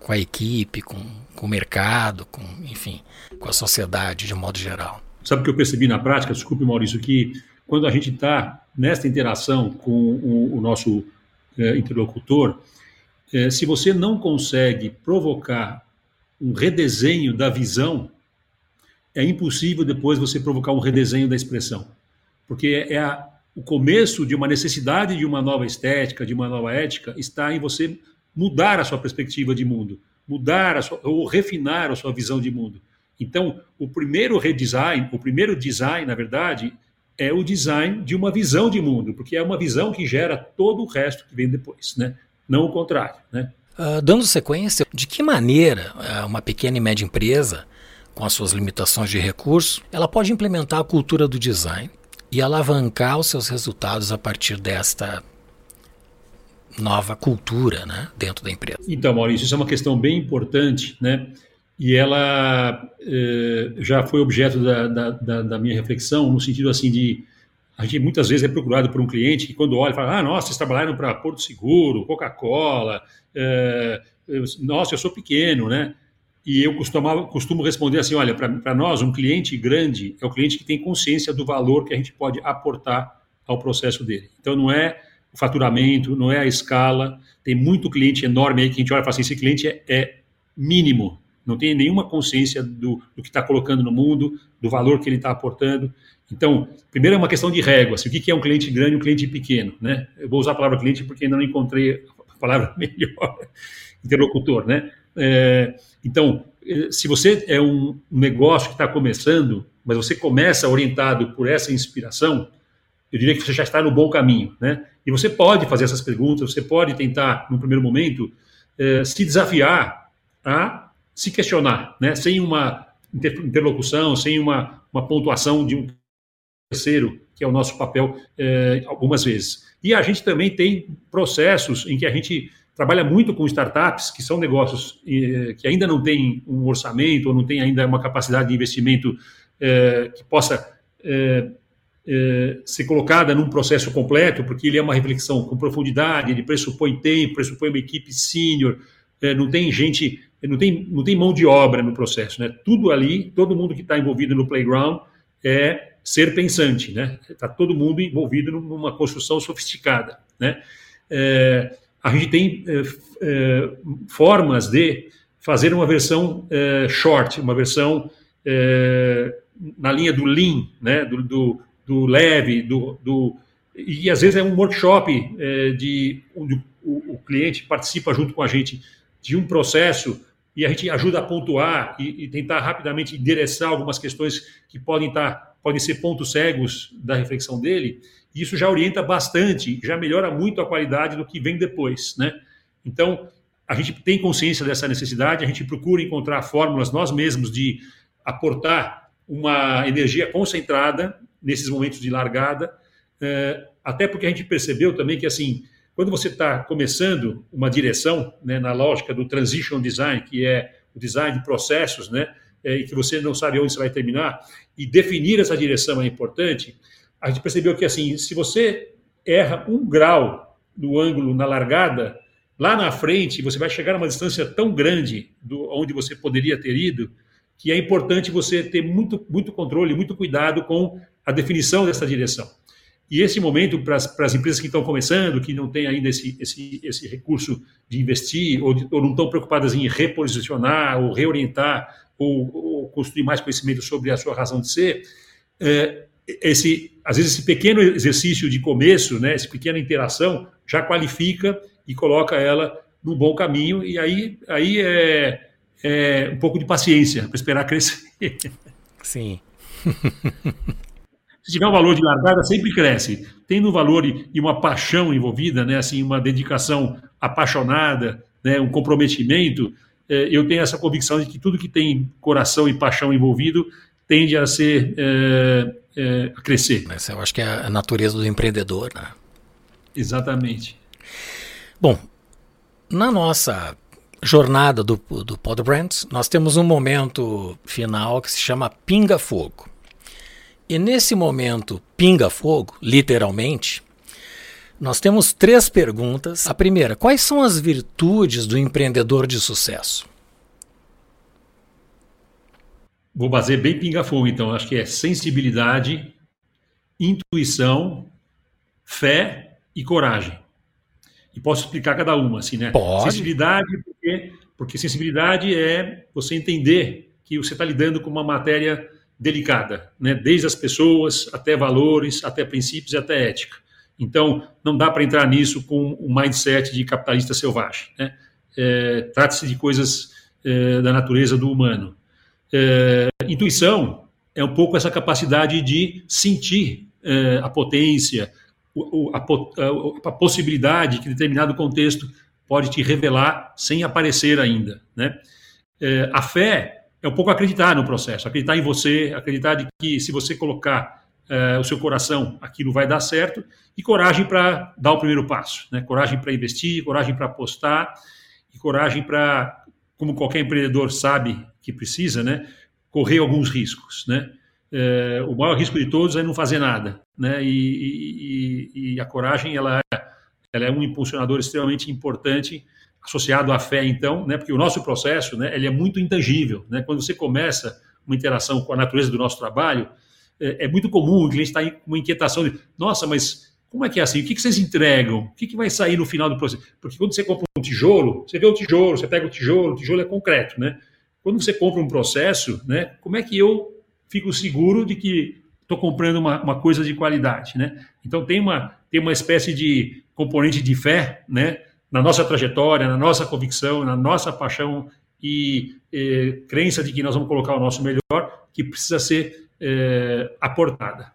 com a equipe, com, com o mercado, com, enfim, com a sociedade de modo geral. Sabe o que eu percebi na prática, desculpe Maurício, que quando a gente está nesta interação com o, o nosso é, interlocutor, é, se você não consegue provocar um redesenho da visão é impossível depois você provocar um redesenho da expressão, porque é a, o começo de uma necessidade de uma nova estética, de uma nova ética, está em você mudar a sua perspectiva de mundo, mudar a sua, ou refinar a sua visão de mundo. Então, o primeiro redesign, o primeiro design, na verdade, é o design de uma visão de mundo, porque é uma visão que gera todo o resto que vem depois, né? Não o contrário, né? Uh, dando sequência, de que maneira uh, uma pequena e média empresa com as suas limitações de recursos, ela pode implementar a cultura do design e alavancar os seus resultados a partir desta nova cultura né, dentro da empresa. Então, Maurício, isso é uma questão bem importante, né? E ela eh, já foi objeto da, da, da, da, minha reflexão, no sentido assim de a gente muitas vezes é procurado por um cliente que quando olha fala, ah, nossa, vocês trabalharam para Porto Seguro, Coca-Cola, eh, nossa, eu sou pequeno, né? E eu costumava, costumo responder assim: olha, para nós, um cliente grande é o cliente que tem consciência do valor que a gente pode aportar ao processo dele. Então, não é o faturamento, não é a escala. Tem muito cliente enorme aí que a gente olha e fala assim: esse cliente é, é mínimo, não tem nenhuma consciência do, do que está colocando no mundo, do valor que ele está aportando. Então, primeiro é uma questão de régua: assim, o que é um cliente grande e um cliente pequeno. Né? Eu vou usar a palavra cliente porque ainda não encontrei a palavra melhor, interlocutor, né? É, então, eh, se você é um negócio que está começando, mas você começa orientado por essa inspiração, eu diria que você já está no bom caminho, né? E você pode fazer essas perguntas, você pode tentar, no primeiro momento, eh, se desafiar a se questionar, né? Sem uma interlocução, sem uma, uma pontuação de um terceiro, que é o nosso papel eh, algumas vezes. E a gente também tem processos em que a gente trabalha muito com startups, que são negócios eh, que ainda não têm um orçamento ou não têm ainda uma capacidade de investimento eh, que possa eh, ser colocada num processo completo, porque ele é uma reflexão com profundidade, ele pressupõe tempo, pressupõe uma equipe sênior, não tem gente, não tem, não tem mão de obra no processo, né? Tudo ali, todo mundo que está envolvido no playground é ser pensante, né? Está todo mundo envolvido numa construção sofisticada, né? É, a gente tem é, é, formas de fazer uma versão é, short, uma versão na linha do lean, né? Do, do, do leve, do, do, e às vezes é um workshop de onde o, o cliente participa junto com a gente de um processo e a gente ajuda a pontuar e, e, tentar rapidamente endereçar algumas questões que podem estar podem ser pontos cegos da reflexão dele. Isso já orienta bastante, já melhora muito a qualidade do que vem depois, né? Então a gente tem consciência dessa necessidade, a gente procura encontrar fórmulas nós mesmos de aportar uma energia concentrada nesses momentos de largada, eh, até porque a gente percebeu também que assim quando você está começando uma direção, né, na lógica do transition design, que é o design de processos, né, é, e que você não sabe onde você vai terminar, e definir essa direção é importante, a gente percebeu que, assim, se você erra um grau no ângulo na largada, lá na frente você vai chegar a uma distância tão grande do onde você poderia ter ido, que é importante você ter muito, muito controle, muito cuidado com a definição dessa direção. E esse momento, para as empresas que estão começando, que não têm ainda esse, esse, esse recurso de investir, ou, de, ou, não estão preocupadas em reposicionar, ou reorientar, ou, ou, construir mais conhecimento sobre a sua razão de ser, é, esse, às vezes esse pequeno exercício de começo, né, essa pequena interação, já qualifica e coloca ela no bom caminho, e aí, aí é, é um pouco de paciência para esperar crescer. Sim. Se tiver um valor de largada, sempre cresce. Tendo um valor e uma paixão envolvida, né, assim, uma dedicação apaixonada, né, um comprometimento, é, eu tenho essa convicção de que tudo que tem coração e paixão envolvido tende a ser é, é, a crescer. Essa eu acho que é a natureza do empreendedor, né? Exatamente. Bom, na nossa jornada do, do Pod Brands, nós temos um momento final que se chama Pinga Fogo. E nesse momento pinga-fogo, literalmente, nós temos três perguntas. A primeira, quais são as virtudes do empreendedor de sucesso? Vou fazer bem pinga-fogo, então. Acho que é sensibilidade, intuição, fé e coragem. E posso explicar cada uma, assim, né? Pode. Sensibilidade, porque, porque sensibilidade é você entender que você está lidando com uma matéria delicada, né? desde as pessoas até valores, até princípios e até ética. Então, não dá para entrar nisso com um mindset de capitalista selvagem. Né? É, Trata-se de coisas é, da natureza do humano. É, intuição é um pouco essa capacidade de sentir é, a potência, a, a, a, possibilidade que determinado contexto pode te revelar sem aparecer ainda. Né? É, a fé é um pouco acreditar no processo, acreditar em você, acreditar de que se você colocar o seu coração, aquilo vai dar certo, e coragem para dar o primeiro passo, né? coragem para investir, coragem para apostar, e coragem para, como qualquer empreendedor sabe que precisa, né? correr alguns riscos. Né? É, o maior risco de todos é não fazer nada, né? e, e, e a coragem ela é, ela é um impulsionador extremamente importante associado à fé, então, né, porque o nosso processo né, ele é muito intangível. Né? Quando você começa uma interação com a natureza do nosso trabalho, é, é muito comum o cliente estar com uma inquietação de, nossa, mas como é que é assim? O que, que vocês entregam? O que, que vai sair no final do processo? Porque quando você compra um tijolo, você vê o tijolo, você pega o tijolo, o tijolo é concreto, né? Quando você compra um processo, né, como é que eu fico seguro de que estou comprando uma, uma coisa de qualidade, né? Então tem uma, tem uma espécie de componente de fé, né? na nossa trajetória, na nossa convicção, na nossa paixão e eh, crença de que nós vamos colocar o nosso melhor, que precisa ser eh, aportada.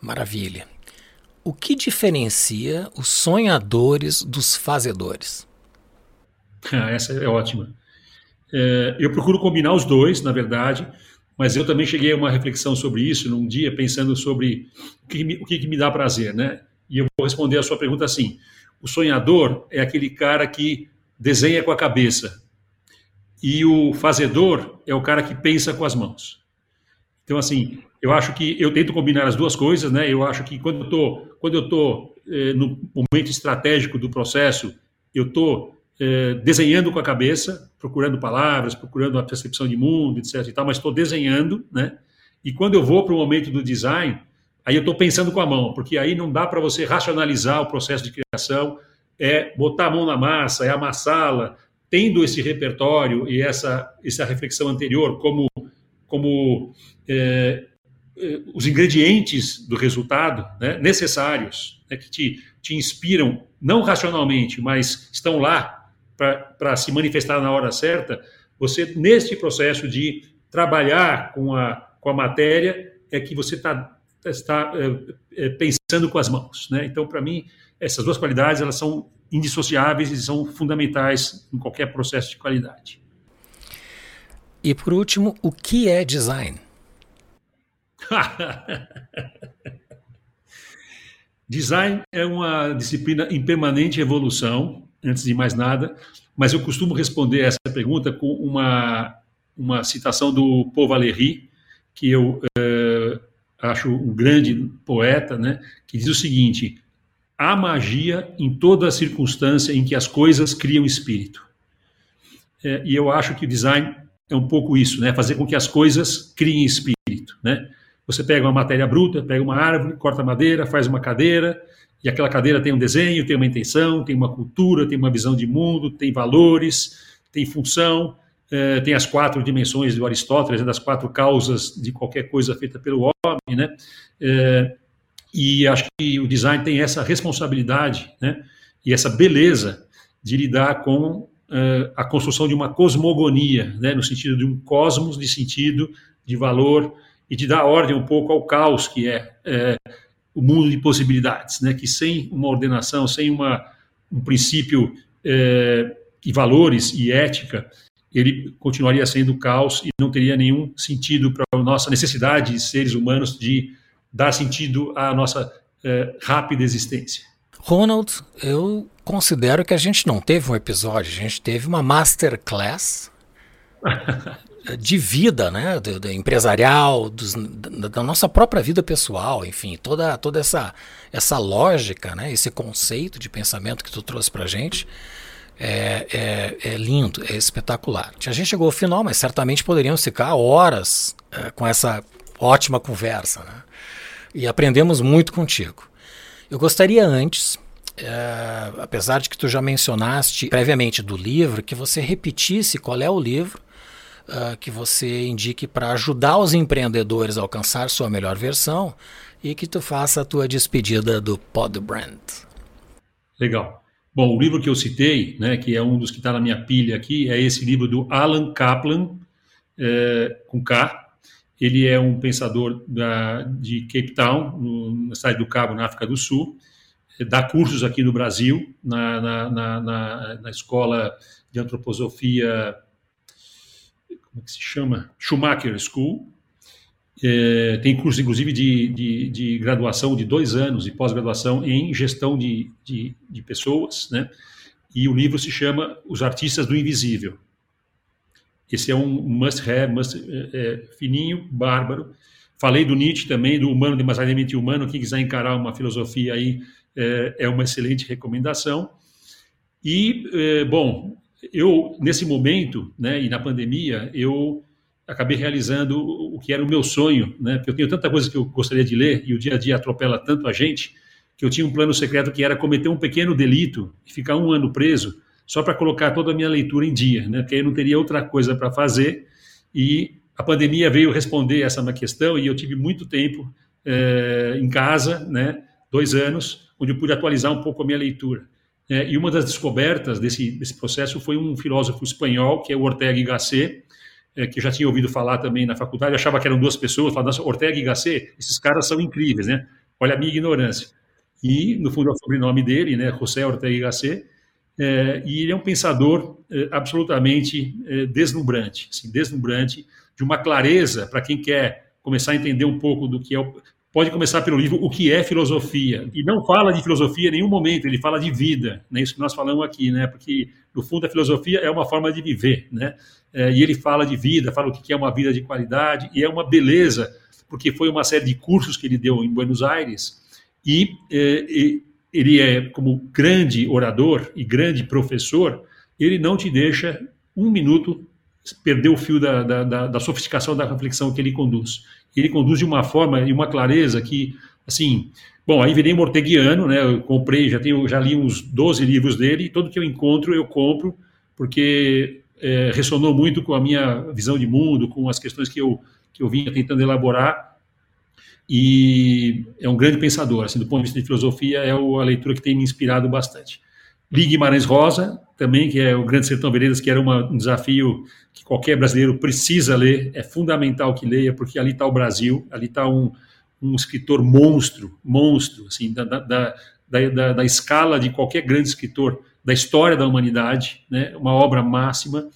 Maravilha. O que diferencia os sonhadores dos fazedores? Ah, essa é ótima. É, eu procuro combinar os dois, na verdade, mas eu também cheguei a uma reflexão sobre isso num dia, pensando sobre o que, me, o que me dá prazer, né? E eu vou responder a sua pergunta assim: o sonhador é aquele cara que desenha com a cabeça, e o fazedor é o cara que pensa com as mãos. Então, assim, eu acho que eu tento combinar as duas coisas, né? Eu acho que quando eu tô, quando eu eh, no momento estratégico do processo, eu tô eh, desenhando com a cabeça, procurando palavras, procurando a percepção de mundo, etc. E tal, mas estou desenhando, né? E quando eu vou para o momento do design, aí eu estou pensando com a mão, porque aí não dá para você racionalizar o processo de criação, é botar a mão na massa, é amassá-la, tendo esse repertório e essa essa reflexão anterior como como é, é, os ingredientes do resultado né, necessários, né, que te, te inspiram, não racionalmente, mas estão lá para se manifestar na hora certa, você, neste processo de trabalhar com a, com a matéria, é que você tá, está é, é, pensando com as mãos. Né? Então, para mim, essas duas qualidades elas são indissociáveis e são fundamentais em qualquer processo de qualidade. E por último, o que é design? Design é uma disciplina em permanente evolução, antes de mais nada, mas eu costumo responder essa pergunta com uma, uma citação do Paul Valéry, que eu é, acho um grande poeta, né, que diz o seguinte: há magia em toda circunstância em que as coisas criam espírito. É, e eu acho que o design é um pouco isso, né, fazer com que as coisas criem espírito, né. Você pega uma matéria bruta, pega uma árvore, corta madeira, faz uma cadeira, e aquela cadeira tem um desenho, tem uma intenção, tem uma cultura, tem uma visão de mundo, tem valores, tem função, eh, tem as quatro dimensões do Aristóteles, né, das quatro causas de qualquer coisa feita pelo homem, né? Eh, e acho que o design tem essa responsabilidade, né? E essa beleza de lidar com eh, a construção de uma cosmogonia, né? No sentido de um cosmos de sentido, de valor, e de dar ordem um pouco ao caos que é, é o mundo de possibilidades, né? Que sem uma ordenação, sem uma, um princípio é, e valores e ética, ele continuaria sendo caos e não teria nenhum sentido para a nossa necessidade de seres humanos de dar sentido à nossa é, rápida existência. Ronald, eu considero que a gente não teve um episódio, a gente teve uma masterclass de vida, né, do, do empresarial, dos, da, da, nossa própria vida pessoal, enfim, toda, toda essa, essa lógica, né, esse conceito de pensamento que tu trouxe para gente é, é, é, lindo, é espetacular. A gente chegou ao final, mas certamente poderíamos ficar horas é, com essa ótima conversa, né, e aprendemos muito contigo. Eu gostaria antes é, apesar de que tu já mencionaste previamente do livro, que você repetisse qual é o livro uh, que você indique para ajudar os empreendedores a alcançar sua melhor versão e que tu faça a tua despedida do Pod Brand. Legal. Bom, o livro que eu citei, né, que é um dos que está na minha pilha aqui, é esse livro do Alan Kaplan, é, com K. Ele é um pensador da, de Cape Town, no, na cidade do Cabo, na África do Sul. Dá cursos aqui no Brasil, na, na, na, na escola de antroposofia como é que se chama? Schumacher School. É, tem curso, inclusive, de, de, de, graduação de dois anos e pós-graduação em gestão de, de, de, pessoas, né? E o livro se chama Os Artistas do Invisível. Esse é um must-have, must, é, é, fininho, bárbaro. Falei do Nietzsche também, do humano demasiadamente humano. Quem quiser encarar uma filosofia aí é, é uma excelente recomendação. E, é, bom, eu, nesse momento, né, e na pandemia, eu acabei realizando o que era o meu sonho, né, porque eu tenho tanta coisa que eu gostaria de ler e o dia a dia atropela tanto a gente, que eu tinha um plano secreto que era cometer um pequeno delito e ficar um ano preso só para colocar toda a minha leitura em dia, né, porque aí eu não teria outra coisa para fazer e a pandemia veio responder essa questão e eu tive muito tempo é, em casa, né, dois anos, onde eu pude atualizar um pouco a minha leitura. É, e uma das descobertas desse, desse processo foi um filósofo espanhol, que é o Ortega y Gasset, é, que já tinha ouvido falar também na faculdade, achava que eram duas pessoas, falava, Ortega y Gasset, esses caras são incríveis, né? Olha a minha ignorância. E, no fundo, é o sobrenome dele, né, José Ortega Gasset, é, e ele é um pensador é, absolutamente é, deslumbrante, assim, deslumbrante, de uma clareza para quem quer começar a entender um pouco do que é o, pode começar pelo livro O que é filosofia. E não fala de filosofia em nenhum momento, ele fala de vida, né? Isso que nós falamos aqui, né? Porque no fundo a filosofia é uma forma de viver, né? É, e ele fala de vida, fala o que é uma vida de qualidade e é uma beleza, porque foi uma série de cursos que ele deu em Buenos Aires e, é, e ele é como grande orador e grande professor, ele não te deixa um minuto perder o fio da, da, da, da sofisticação da reflexão que ele conduz ele conduz de uma forma e uma clareza que, assim, bom, aí virei morteguiano, né? Eu comprei, já tenho, já li uns 12 livros dele, e todo que eu encontro eu compro, porque é, ressonou muito com a minha visão de mundo, com as questões que eu, que eu vinha tentando elaborar, e é um grande pensador, assim, do ponto de vista de filosofia, é a leitura que tem me inspirado bastante. Li Guimarães Rosa, também, que é o Grande Sertão Veredas, que era uma, um desafio que qualquer brasileiro precisa ler, é fundamental que leia, porque ali está o Brasil, ali está um, um escritor monstro, monstro, assim, da, da, da, da, escala de qualquer grande escritor da história da humanidade, né? uma obra máxima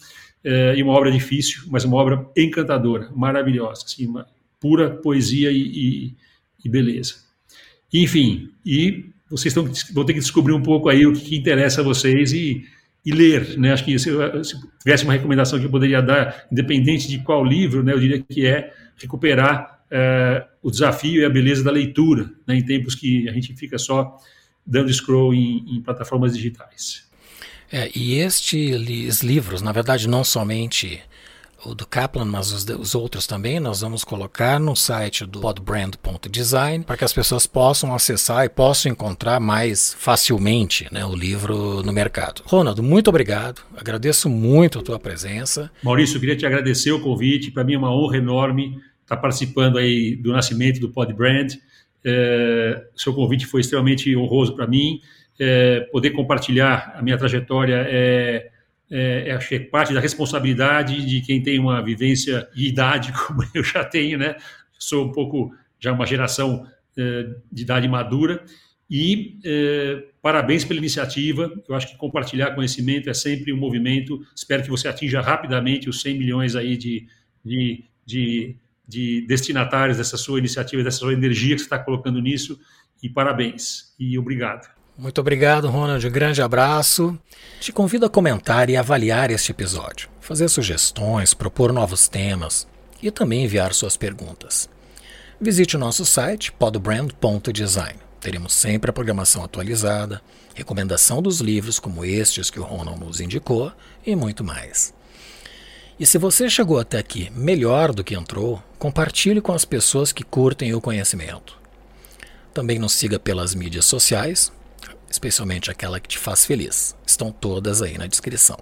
é, e uma obra difícil, mas uma obra encantadora, maravilhosa, assim, uma pura poesia e, e, e beleza. Enfim, e vocês estão, vão ter que descobrir um pouco aí o que, que interessa a vocês e e ler, né? Acho que se, se, tivesse uma recomendação que eu poderia dar, independente de qual livro, né, eu diria que é recuperar é, o desafio e a beleza da leitura, né, em tempos que a gente fica só dando scroll em, em plataformas digitais. É, e estes livros, na verdade, não somente o do Kaplan, mas os, os, outros também, nós vamos colocar no site do podbrand.design para que as pessoas possam acessar e possam encontrar mais facilmente né, o livro no mercado. Ronaldo, muito obrigado, agradeço muito a tua presença. Maurício, queria te agradecer o convite, para mim é uma honra enorme estar participando aí do nascimento do Podbrand. É, seu convite foi extremamente honroso para mim, é, poder compartilhar a minha trajetória é é, acho que é parte da responsabilidade de quem tem uma vivência e idade como eu já tenho, né? Sou um pouco já uma geração é, de idade madura e é, parabéns pela iniciativa. Eu acho que compartilhar conhecimento é sempre um movimento. Espero que você atinja rapidamente os 100 milhões aí de, de, de, de destinatários dessa sua iniciativa, dessa sua energia que você está colocando nisso. E parabéns e obrigado. Muito obrigado, Ronald. Um grande abraço. Te convido a comentar e avaliar este episódio, fazer sugestões, propor novos temas e também enviar suas perguntas. Visite o nosso site podbrand.design. Teremos sempre a programação atualizada, recomendação dos livros como estes que o Ronald nos indicou e muito mais. E se você chegou até aqui melhor do que entrou, compartilhe com as pessoas que curtem o conhecimento. Também nos siga pelas mídias sociais, especialmente aquela que te faz feliz. Estão todas aí na descrição.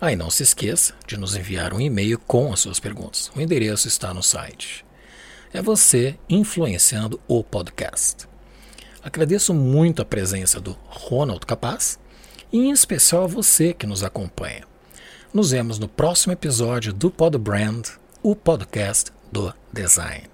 Aí ah, não se esqueça de nos enviar um e-mail com as suas perguntas. O endereço está no site. É você influenciando o podcast. Agradeço muito a presença do Ronald Capaz e em especial a você que nos acompanha. Nos vemos no próximo episódio do Pod Brand, o podcast do design.